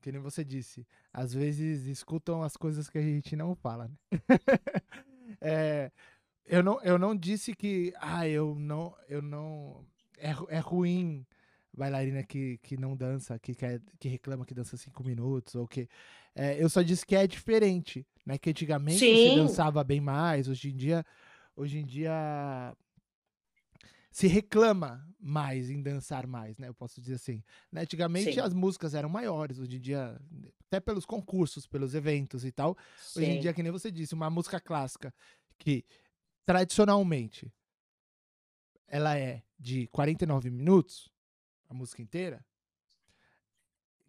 que nem você disse, às vezes escutam as coisas que a gente não fala, né? é, eu, não, eu não disse que, ah, eu não, eu não, é, é ruim bailarina que, que não dança, que, quer, que reclama que dança cinco minutos, ou que. É, eu só disse que é diferente, né? Que antigamente Sim. se dançava bem mais, hoje em dia. Hoje em dia se reclama mais em dançar mais, né? Eu posso dizer assim. Né? Antigamente Sim. as músicas eram maiores, hoje em dia, até pelos concursos, pelos eventos e tal. Hoje em Sim. dia, que nem você disse, uma música clássica que tradicionalmente ela é de 49 minutos, a música inteira,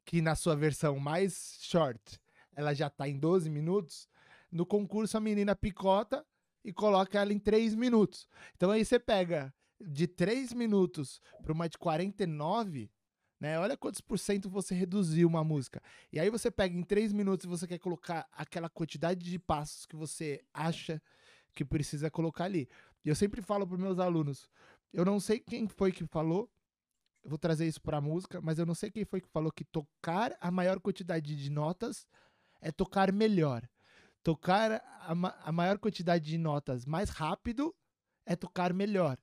que na sua versão mais short ela já tá em 12 minutos, no concurso a menina picota e coloca ela em 3 minutos. Então aí você pega de 3 minutos para uma de 49, né? Olha quantos por cento você reduziu uma música. E aí você pega em 3 minutos e você quer colocar aquela quantidade de passos que você acha que precisa colocar ali. E eu sempre falo para meus alunos, eu não sei quem foi que falou, eu vou trazer isso para música, mas eu não sei quem foi que falou que tocar a maior quantidade de notas é tocar melhor. Tocar a, ma a maior quantidade de notas mais rápido é tocar melhor.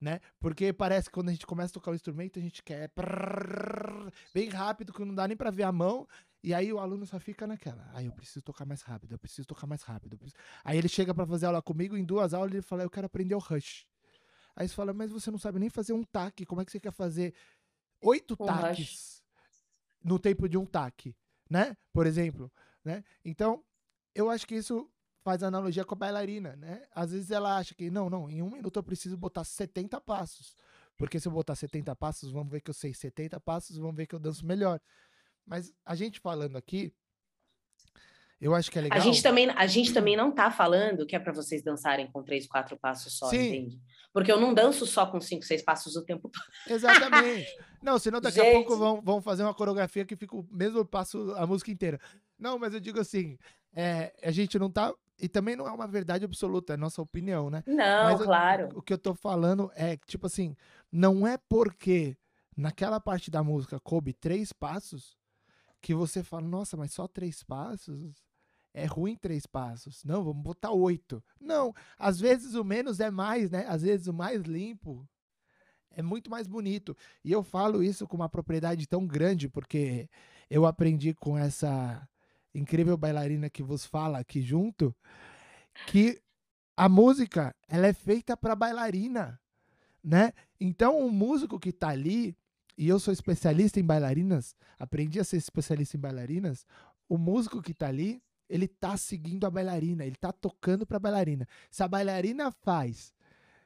Né? Porque parece que quando a gente começa a tocar o instrumento, a gente quer prrr, bem rápido, que não dá nem para ver a mão, e aí o aluno só fica naquela. Aí eu preciso tocar mais rápido, eu preciso tocar mais rápido. eu preciso-" Aí ele chega para fazer aula comigo, em duas aulas ele fala: "Eu quero aprender o rush". Aí você fala: "Mas você não sabe nem fazer um taque, como é que você quer fazer oito Um taques no tempo de um taque, né? Por exemplo, né? Então, eu acho que isso faz analogia com a bailarina, né? Às vezes ela acha que, não, não, em um minuto eu preciso botar 70 passos. Porque se eu botar 70 passos, vamos ver que eu sei 70 passos, vamos ver que eu danço melhor. Mas a gente falando aqui, eu acho que é legal. A gente também, a gente também não tá falando que é para vocês dançarem com três, quatro passos só, Sim. entende? Porque eu não danço só com cinco, seis passos o tempo todo. Exatamente. Não, senão daqui a Gente. pouco vão, vão fazer uma coreografia que fica o mesmo passo a música inteira. Não, mas eu digo assim, é, a gente não tá. E também não é uma verdade absoluta, é nossa opinião, né? Não, Mas eu- claro. O que eu tô falando é, tipo assim, não é porque naquela parte da música coube três passos que você fala, nossa, mas só três passos? É ruim três passos. Não, vamos botar oito. Não, às vezes o menos é mais, né? Às vezes o mais limpo é muito mais bonito. E eu falo isso com uma propriedade tão grande porque eu aprendi com essa incrível bailarina que vos fala aqui junto que a música ela é feita para bailarina, né? Então o músico que tá ali e eu sou especialista em bailarinas, aprendi a ser especialista em bailarinas. O músico que tá ali, ele tá seguindo a bailarina, ele tá tocando pra bailarina. Se a bailarina faz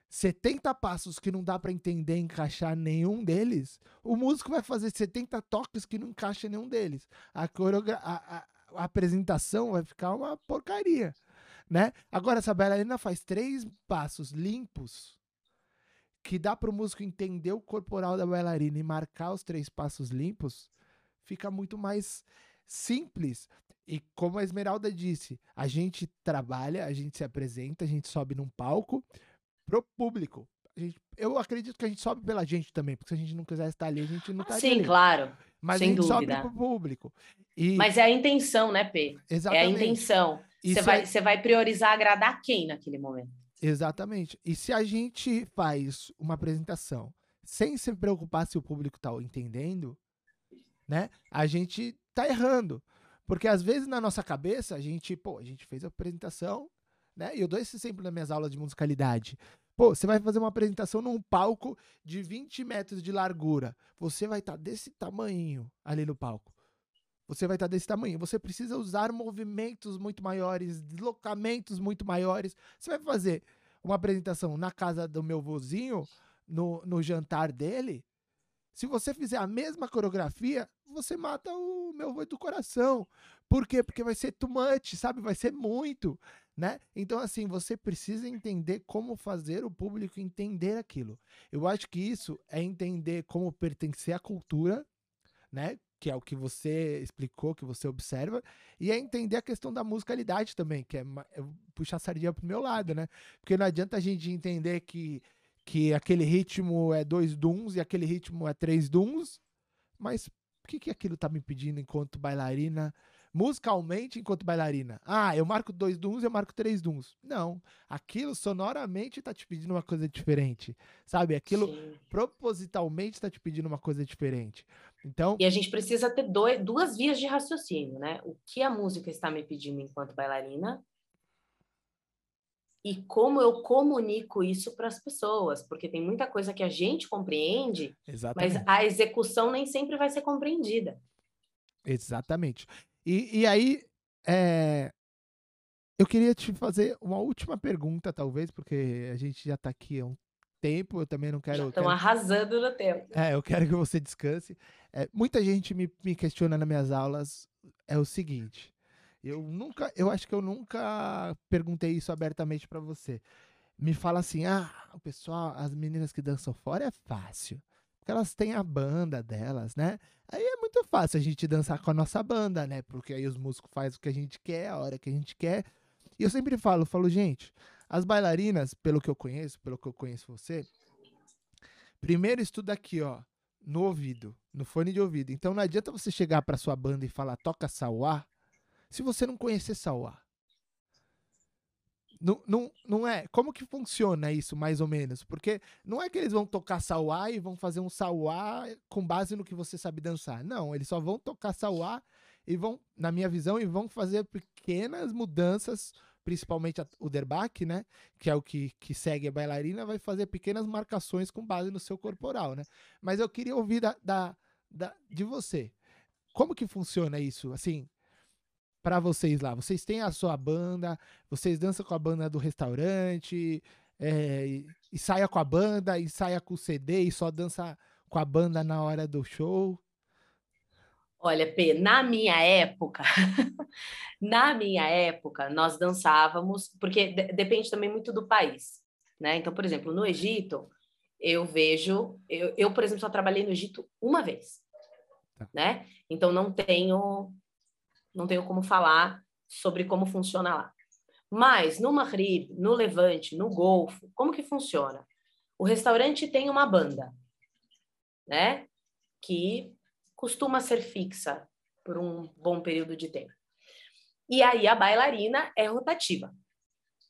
70 passos que não dá para entender encaixar nenhum deles, o músico vai fazer 70 toques que não encaixa nenhum deles. A, coreogra a, a, a apresentação vai ficar uma porcaria, né? Agora, se a bailarina faz três passos limpos, que dá para o músico entender o corporal da bailarina e marcar os três passos limpos, fica muito mais simples. E como a Esmeralda disse, a gente trabalha, a gente se apresenta, a gente sobe num palco pro público. Gente, eu acredito que a gente sobe pela gente também, porque se a gente não quiser estar ali, a gente não está Sim, ali. claro. Mas sem a gente dúvida. sobe pro público. E, Mas é a intenção, né, P? exatamente. É a intenção. Você vai, você vai priorizar agradar quem naquele momento? Exatamente. E se a gente faz uma apresentação sem se preocupar se o público está entendendo, né? A gente tá errando. Porque às vezes na nossa cabeça a gente, pô, a gente fez a apresentação, né? E eu dou esse exemplo nas minhas aulas de musicalidade. Pô, você vai fazer uma apresentação num palco de 20 metros de largura. Você vai estar desse tamanho ali no palco. Você vai estar desse tamanho. Você precisa usar movimentos muito maiores, deslocamentos muito maiores. Você vai fazer uma apresentação na casa do meu vozinho, no, no jantar dele. Se você fizer a mesma coreografia, você mata o meu vô do coração. Por quê? Porque vai ser too much, sabe? Vai ser muito, né? Então, assim, você precisa entender como fazer o público entender aquilo. Eu acho que isso é entender como pertencer à cultura, né? Que é o que você explicou, que você observa, e é entender a questão da musicalidade também, que é puxar a sardinha pro meu lado, né? Porque não adianta a gente entender que, que aquele ritmo é dois duns e aquele ritmo é três duns, mas o que, que aquilo tá me pedindo enquanto bailarina? Musicalmente, enquanto bailarina. Ah, eu marco dois duns, eu marco três duns. Não. Aquilo sonoramente tá te pedindo uma coisa diferente. Sabe? Aquilo Sim. propositalmente está te pedindo uma coisa diferente. Então, E a gente precisa ter dois, duas vias de raciocínio, né? O que a música está me pedindo enquanto bailarina e como eu comunico isso para as pessoas, porque tem muita coisa que a gente compreende, mas exatamente. a execução nem sempre vai ser compreendida. Exatamente. E, e aí, é, eu queria te fazer uma última pergunta, talvez, porque a gente já está aqui há um tempo, eu também não quero. estão arrasando no tempo. É, eu quero que você descanse. É, muita gente me, me questiona nas minhas aulas é o seguinte. Eu nunca, eu acho que eu nunca perguntei isso abertamente pra você. Me fala assim, ah, o pessoal, as meninas que dançam fora é fácil, porque elas têm a banda delas, né? Aí é muito fácil a gente dançar com a nossa banda, né? Porque aí os músicos fazem o que a gente quer, a hora que a gente quer. E eu sempre falo, falo, gente, as bailarinas, pelo que eu conheço, pelo que eu conheço você, Primeiro estuda aqui, ó, no ouvido, no fone de ouvido. Então não adianta você chegar pra sua banda e falar toca sauá, se você não conhecer sauá. Não, não, não é? Como que funciona isso, mais ou menos? Porque não é que eles vão tocar sauá e vão fazer um sauá com base no que você sabe dançar. Não, eles só vão tocar sauá e vão, na minha visão, e vão fazer pequenas mudanças, principalmente a- o derbaque, né? que é o que, que segue a bailarina, vai fazer pequenas marcações com base no seu corporal, né? Mas eu queria ouvir da, da, da- de você. Como que funciona isso? Assim, para vocês lá, vocês têm a sua banda, vocês dançam com a banda do restaurante, é, e, e saia com a banda, e saia com o CD, e só dança com a banda na hora do show. Olha, P, na minha época, na minha época, nós dançávamos, porque de- depende também muito do país, né? Então, por exemplo, no Egito, eu vejo, eu, eu, por exemplo, só trabalhei no Egito uma vez, Tá. né? Então não tenho, não tenho como falar sobre como funciona lá. Mas no Maghrib, no Levante, no Golfo, como que funciona? O restaurante tem uma banda, né? Que costuma ser fixa por um bom período de tempo. E aí a bailarina é rotativa,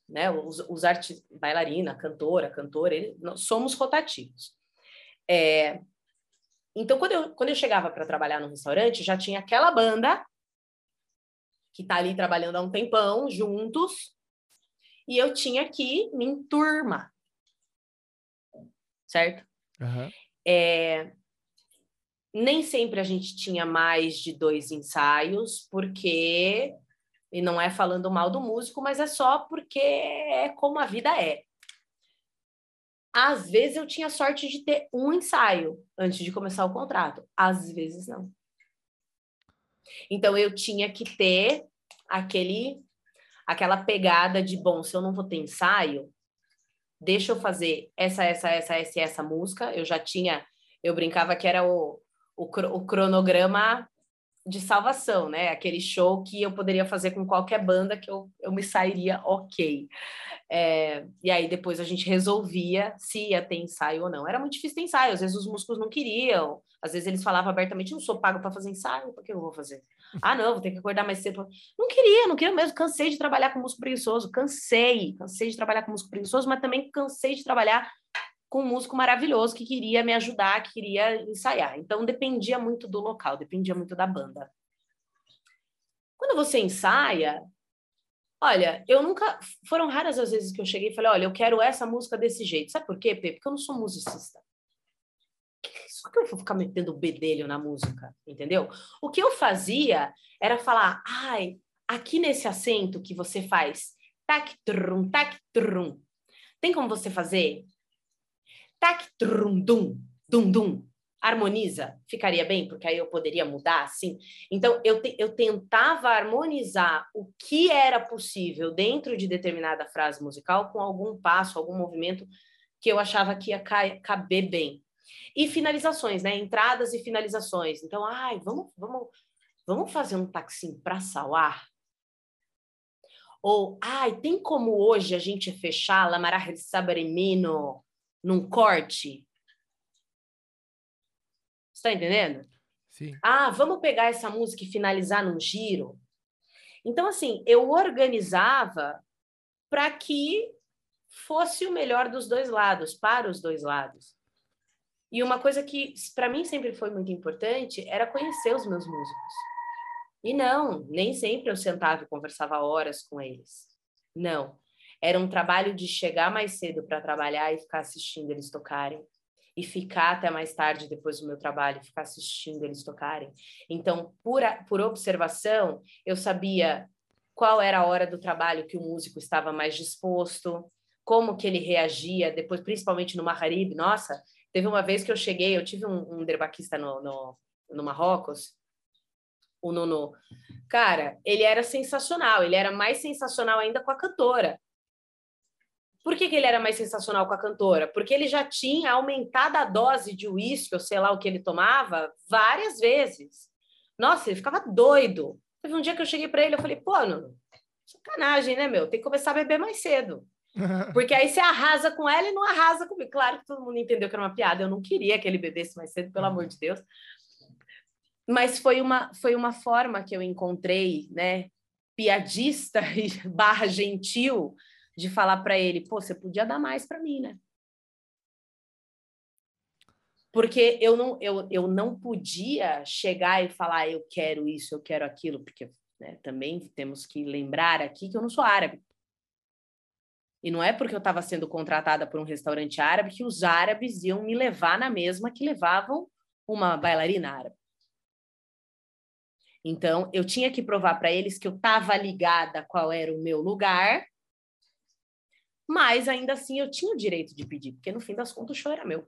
né? Os, os artistas, bailarina, cantora, cantor, ele, nós somos rotativos. É, então, quando eu, quando eu chegava para trabalhar no restaurante, já tinha aquela banda que está ali trabalhando há um tempão, juntos, e eu tinha que me enturmar, certo? Aham. É, nem sempre a gente tinha mais de dois ensaios, porque E não é falando mal do músico, mas é só porque é como a vida é. Às vezes eu tinha sorte de ter um ensaio antes de começar o contrato, às vezes não. Então eu tinha que ter aquele aquela pegada de bom, se eu não vou ter ensaio, deixa eu fazer essa essa essa essa essa música. Eu já tinha, eu brincava que era o, o, o cronograma de salvação, né? Aquele show que eu poderia fazer com qualquer banda que eu, eu me sairia ok. É, e aí depois a gente resolvia se ia ter ensaio ou não. Era muito difícil ter ensaio, às vezes os músicos não queriam, às vezes eles falavam abertamente: não sou pago para fazer ensaio, por que eu vou fazer? Ah, não, vou ter que acordar mais cedo. Não queria, não queria mesmo, cansei de trabalhar com músico preguiçoso, cansei, cansei de trabalhar com músico preguiçoso, mas também cansei de trabalhar com um músico maravilhoso que queria me ajudar, que queria ensaiar. Então dependia muito do local, dependia muito da banda. Quando você ensaia, olha, eu nunca. Foram raras as vezes que eu cheguei e falei: olha, eu quero essa música desse jeito. Sabe por quê, Pepe? Porque eu não sou musicista. Só que eu vou ficar metendo bedelho na música, entendeu? O que eu fazia era falar: ai, aqui nesse acento que você faz, tac, trum, tac, trum. Tem como você fazer tac, trum, dum, dum, dum, harmoniza, ficaria bem, porque aí eu poderia mudar, assim. Então, eu, te, eu tentava harmonizar o que era possível dentro de determinada frase musical com algum passo, algum movimento que eu achava que ia caber bem. E finalizações, né? Entradas e finalizações. Então, ai, vamos, vamos, vamos fazer um taxim para Sauar? Ou, ai, tem como hoje a gente fechar La Marah Sabarimino num corte? Está entendendo? Sim. Ah, vamos pegar essa música e finalizar num giro. Então, assim, eu organizava para que fosse o melhor dos dois lados, para os dois lados. E uma coisa que para mim sempre foi muito importante era conhecer os meus músicos. E não, nem sempre eu sentava e conversava horas com eles. Não. Era um trabalho de chegar mais cedo para trabalhar e ficar assistindo eles tocarem. E ficar até mais tarde depois do meu trabalho, ficar assistindo eles tocarem. Então, por, por observação, eu sabia qual era a hora do trabalho que o músico estava mais disposto, como que ele reagia, depois, principalmente no Maharib. Nossa, teve uma vez que eu cheguei, eu tive um, um derbaquista no, no, no Marrocos, o Nono. Cara, ele era sensacional, ele era mais sensacional ainda com a cantora. Por que, que, ele era mais sensacional com a cantora? Porque ele já tinha aumentado a dose de uísque, ou sei lá o que ele tomava, várias vezes. Nossa, ele ficava doido. Teve um dia que eu cheguei para ele, eu falei, pô, não, sacanagem, né, meu? Tem que começar a beber mais cedo. Porque aí você arrasa com ela e não arrasa comigo. Claro que todo mundo entendeu que era uma piada. Eu não queria que ele bebesse mais cedo, pelo amor de Deus. Mas foi uma, foi uma forma que eu encontrei, né, piadista e barra gentil, de falar para ele, pô, você podia dar mais para mim, né? Porque eu não, eu, eu não podia chegar e falar, eu quero isso, eu quero aquilo, porque né, também temos que lembrar aqui que eu não sou árabe. E não é porque eu estava sendo contratada por um restaurante árabe que os árabes iam me levar na mesma que levavam uma bailarina árabe. Então, eu tinha que provar para eles que eu estava ligada qual era o meu lugar mas ainda assim eu tinha o direito de pedir, porque no fim das contas o show era meu.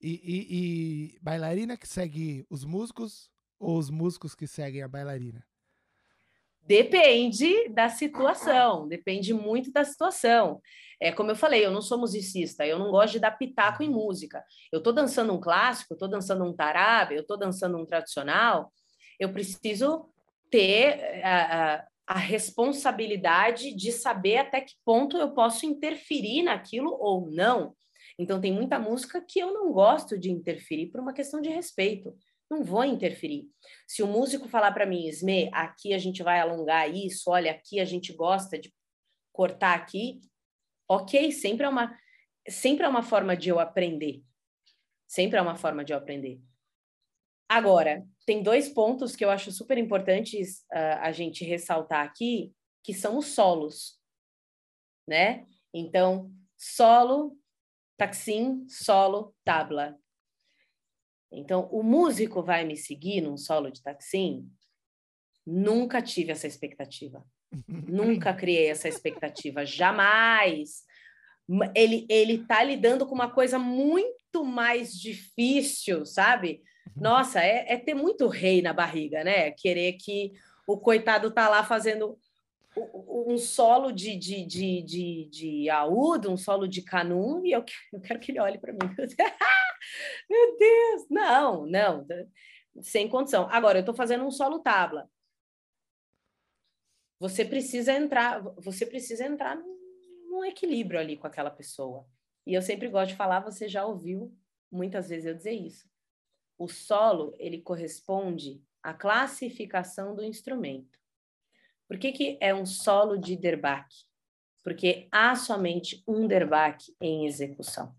E, e, e bailarina que segue os músicos ou os músicos que seguem a bailarina? Depende da situação, depende muito da situação. É como eu falei, eu não sou musicista, eu não gosto de dar pitaco em música. Eu estou dançando um clássico, eu estou dançando um tarabe, eu estou dançando um tradicional, eu preciso ter a responsabilidade de saber até que ponto eu posso interferir naquilo ou não. Então, tem muita música que eu não gosto de interferir por uma questão de respeito. Não vou interferir. Se o músico falar para mim, Sme, aqui a gente vai alongar isso, olha, aqui a gente gosta de cortar aqui, ok, sempre é uma, sempre é uma forma de eu aprender. Sempre é uma forma de eu aprender. Agora, tem dois pontos que eu acho super importantes uh, a gente ressaltar aqui, que são os solos, né? Então, solo, taxim, solo, tabla. Então, o músico vai me seguir num solo de taxim? Nunca tive essa expectativa. Nunca criei essa expectativa, jamais. Ele ele tá lidando com uma coisa muito mais difícil, sabe? Nossa, é, é ter muito rei na barriga, né? Querer que o coitado tá lá fazendo um solo de, de, de, de, de aúdo, um solo de canum, e eu, eu quero que ele olhe para mim. Meu Deus! Não, não, sem condição. Agora, eu estou fazendo um solo tabla. Você precisa entrar, você precisa entrar num equilíbrio ali com aquela pessoa. E eu sempre gosto de falar, você já ouviu muitas vezes eu dizer isso. O solo, ele corresponde à classificação do instrumento. Por que, que é um solo de derbaque? Porque há somente um derbaque em execução.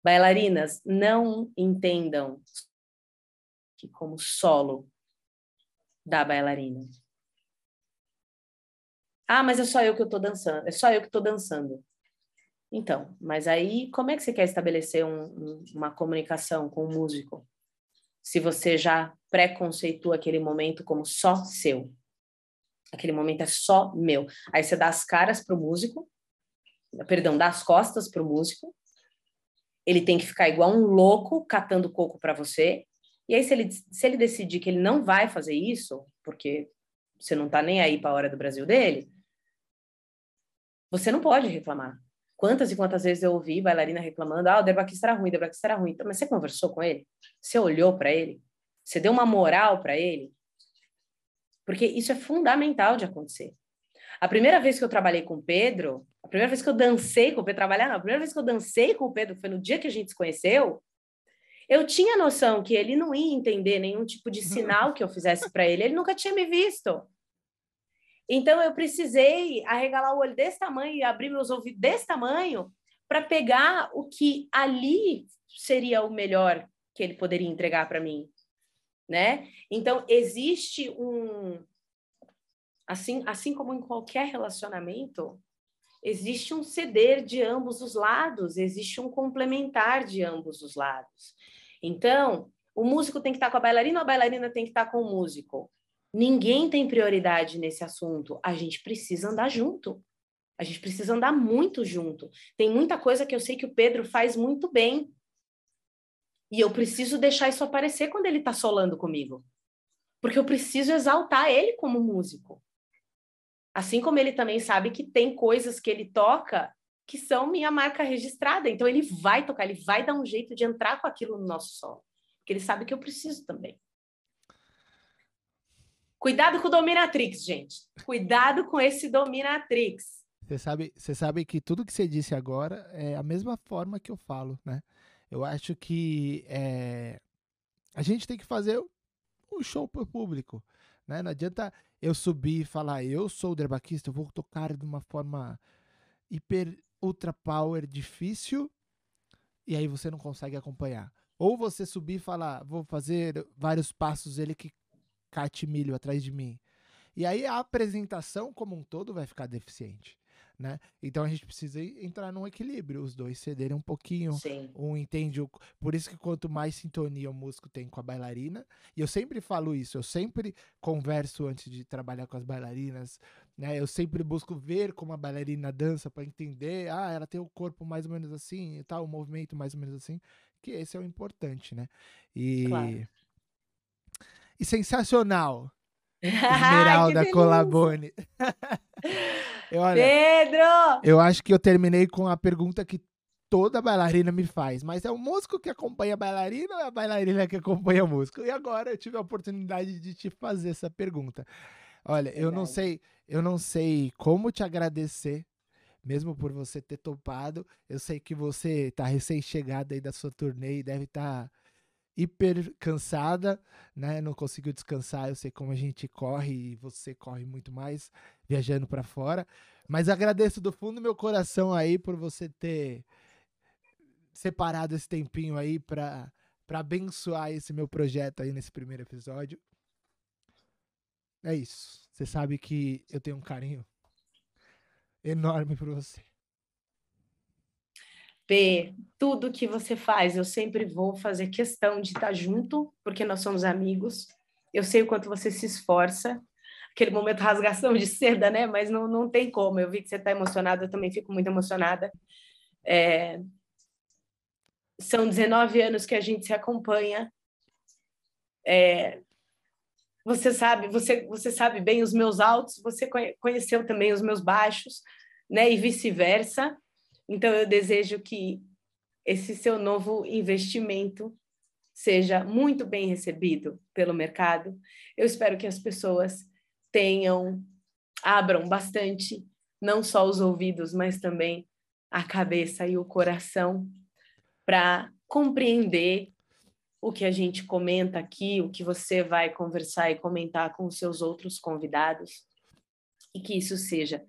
Bailarinas, não entendam que como solo da bailarina. Ah, mas é só eu que tô dançando, é só eu que tô dançando. Então, mas aí como é que você quer estabelecer um, um, uma comunicação com o músico? Se você já preconceitua aquele momento como só seu. Aquele momento é só meu. Aí você dá as caras pro músico, perdão, dá as costas pro músico. Ele tem que ficar igual um louco catando coco para você. E aí se ele se ele decidir que ele não vai fazer isso, porque você não tá nem aí para a hora do Brasil dele, você não pode reclamar. Quantas e quantas vezes eu ouvi bailarina reclamando: ah, o debaquista era ruim, o debaquista era ruim. Então, mas você conversou com ele? Você olhou para ele? Você deu uma moral para ele? Porque isso é fundamental de acontecer. A primeira vez que eu trabalhei com o Pedro, a primeira vez que eu dancei com o Pedro, trabalhar não, a primeira vez que eu dancei com o Pedro foi no dia que a gente se conheceu, eu tinha noção que ele não ia entender nenhum tipo de sinal que eu fizesse para ele, ele nunca tinha me visto. Então eu precisei arregalar o olho desse tamanho e abrir meus ouvidos desse tamanho para pegar o que ali seria o melhor que ele poderia entregar para mim, né? Então existe um assim, assim como em qualquer relacionamento, existe um ceder de ambos os lados, existe um complementar de ambos os lados. Então, o músico tem que estar com a bailarina, a bailarina tem que estar com o músico. Ninguém tem prioridade nesse assunto. A gente precisa andar junto. A gente precisa andar muito junto. Tem muita coisa que eu sei que o Pedro faz muito bem. E eu preciso deixar isso aparecer quando ele está solando comigo. Porque eu preciso exaltar ele como músico. Assim como ele também sabe que tem coisas que ele toca que são minha marca registrada. Então ele vai tocar, ele vai dar um jeito de entrar com aquilo no nosso solo. Porque ele sabe que eu preciso também. Cuidado com o dominatrix, gente. Cuidado com esse dominatrix. Você sabe, você sabe que tudo que você disse agora é a mesma forma que eu falo, né? Eu acho que é, a gente tem que fazer um show para o público, né? Não adianta eu subir e falar, eu sou o derbaquista, eu vou tocar de uma forma hiper, ultra power, difícil, e aí você não consegue acompanhar. Ou você subir e falar, vou fazer vários passos ele que cate milho atrás de mim. E aí a apresentação como um todo vai ficar deficiente. Né? Então a gente precisa entrar num equilíbrio, os dois cederem um pouquinho, Sim. um entende, o... por isso que quanto mais sintonia o músico tem com a bailarina, e eu sempre falo isso, eu sempre converso antes de trabalhar com as bailarinas, né? Eu sempre busco ver como a bailarina dança para entender, ah, ela tem o corpo mais ou menos assim, e tal, o movimento mais ou menos assim, que esse é o importante, né? E claro e sensacional. Esmeralda Colabone. eu, olha, Pedro! Eu acho que eu terminei com a pergunta que toda bailarina me faz, mas é o músico que acompanha a bailarina ou é a bailarina que acompanha o músico? E agora eu tive a oportunidade de te fazer essa pergunta. Olha, eu não sei, eu não sei como te agradecer, mesmo por você ter topado. Eu sei que você está recém-chegada aí da sua turnê e deve estar tá hiper cansada, né? Não conseguiu descansar. Eu sei como a gente corre e você corre muito mais viajando para fora. Mas agradeço do fundo do meu coração aí por você ter separado esse tempinho aí para para abençoar esse meu projeto aí nesse primeiro episódio. É isso. Você sabe que eu tenho um carinho enorme por você. Tudo que você faz, eu sempre vou fazer questão de estar junto, porque nós somos amigos. Eu sei o quanto você se esforça. Aquele momento rasgação de seda, né? Mas não, não tem como. Eu vi que você está emocionada, eu também fico muito emocionada. É... São 19 anos que a gente se acompanha. É... Você sabe, você, você sabe bem os meus altos, você conheceu também os meus baixos, né? E vice-versa. Então, eu desejo que esse seu novo investimento seja muito bem recebido pelo mercado. Eu espero que as pessoas tenham, abram bastante, não só os ouvidos, mas também a cabeça e o coração para compreender o que a gente comenta aqui, o que você vai conversar e comentar com os seus outros convidados, e que isso seja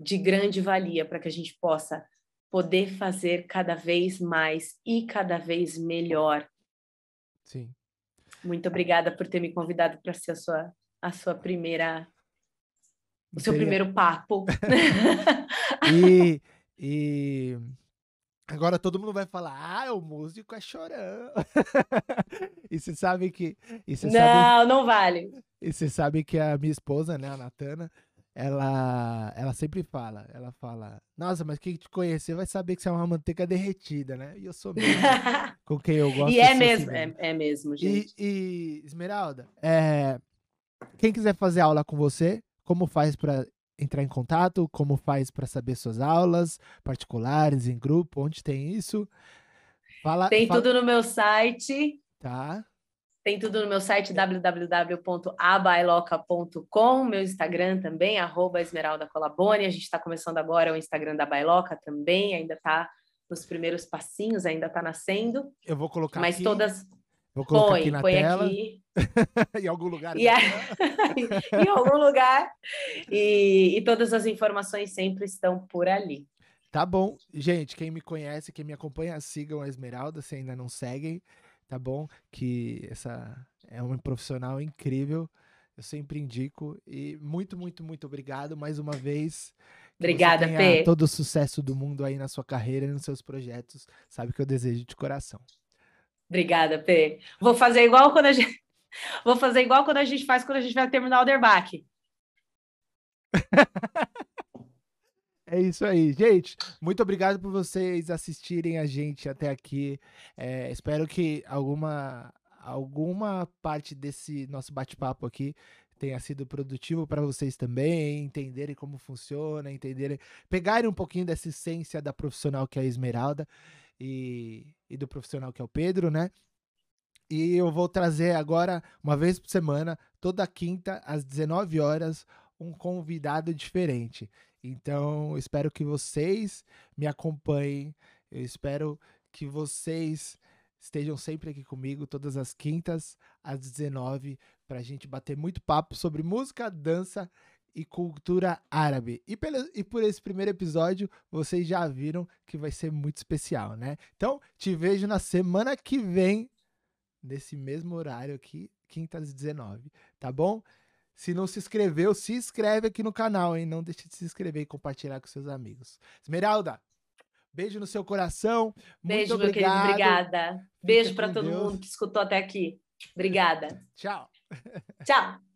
de grande valia para que a gente possa poder fazer cada vez mais e cada vez melhor. Sim. Muito obrigada por ter me convidado para ser a sua, a sua primeira o seu primeiro papo. e, e agora todo mundo vai falar: ah, o músico é chorão. e você sabe que. E não, sabe, não vale. E você sabe que a minha esposa, né, a Natana, ela, ela sempre fala, ela fala, nossa, mas quem te conhecer vai saber que você é uma manteiga derretida, né? E eu sou mesmo, com quem eu gosto. E é mesmo, é, é, mesmo, gente. E, e Esmeralda, é, quem quiser fazer aula com você, como faz para entrar em contato? Como faz para saber suas aulas particulares, em grupo? Onde tem isso? Fala, tem fala... tudo no meu site. Tá. Tem tudo no meu site www.abailoca.com, meu Instagram também, arroba Esmeralda Colabone. A gente está começando agora o Instagram da Bailoca também, ainda está nos primeiros passinhos, ainda está nascendo. Eu vou colocar Mas aqui. todas. Vou colocar põe, aqui na põe tela. Aqui. em algum lugar. E a... em algum lugar. E, e todas as informações sempre estão por ali. Tá bom. Gente, quem me conhece, quem me acompanha, sigam a Esmeralda, se ainda não seguem tá bom? Que essa é uma profissional incrível. Eu sempre indico. E muito, muito, muito obrigado mais uma vez. Obrigada, P. Todo o sucesso do mundo aí na sua carreira e nos seus projetos. Sabe que eu desejo de coração. Obrigada, P. Vou fazer igual quando a gente. Vou fazer igual quando a gente faz quando a gente vai terminar o Derbac. É isso aí, gente. Muito obrigado por vocês assistirem a gente até aqui. É, espero que alguma, alguma parte desse nosso bate-papo aqui tenha sido produtivo para vocês também, entenderem como funciona, entenderem, pegarem um pouquinho dessa essência da profissional que é a Esmeralda e, e do profissional que é o Pedro, né? E eu vou trazer agora, uma vez por semana, toda quinta, às 19 horas, um convidado diferente. Então, espero que vocês me acompanhem. Eu espero que vocês estejam sempre aqui comigo todas as quintas às 19 para a gente bater muito papo sobre música, dança e cultura árabe. E, pelo, e por esse primeiro episódio, vocês já viram que vai ser muito especial, né? Então, te vejo na semana que vem, nesse mesmo horário aqui, quinta às 19, tá bom? Se não se inscreveu, se inscreve aqui no canal, hein? Não deixe de se inscrever e compartilhar com seus amigos. Esmeralda, beijo no seu coração. Beijo, Muito obrigado. meu querido. Obrigada. Beijo para todo Deus. mundo que escutou até aqui. Obrigada. Tchau. Tchau.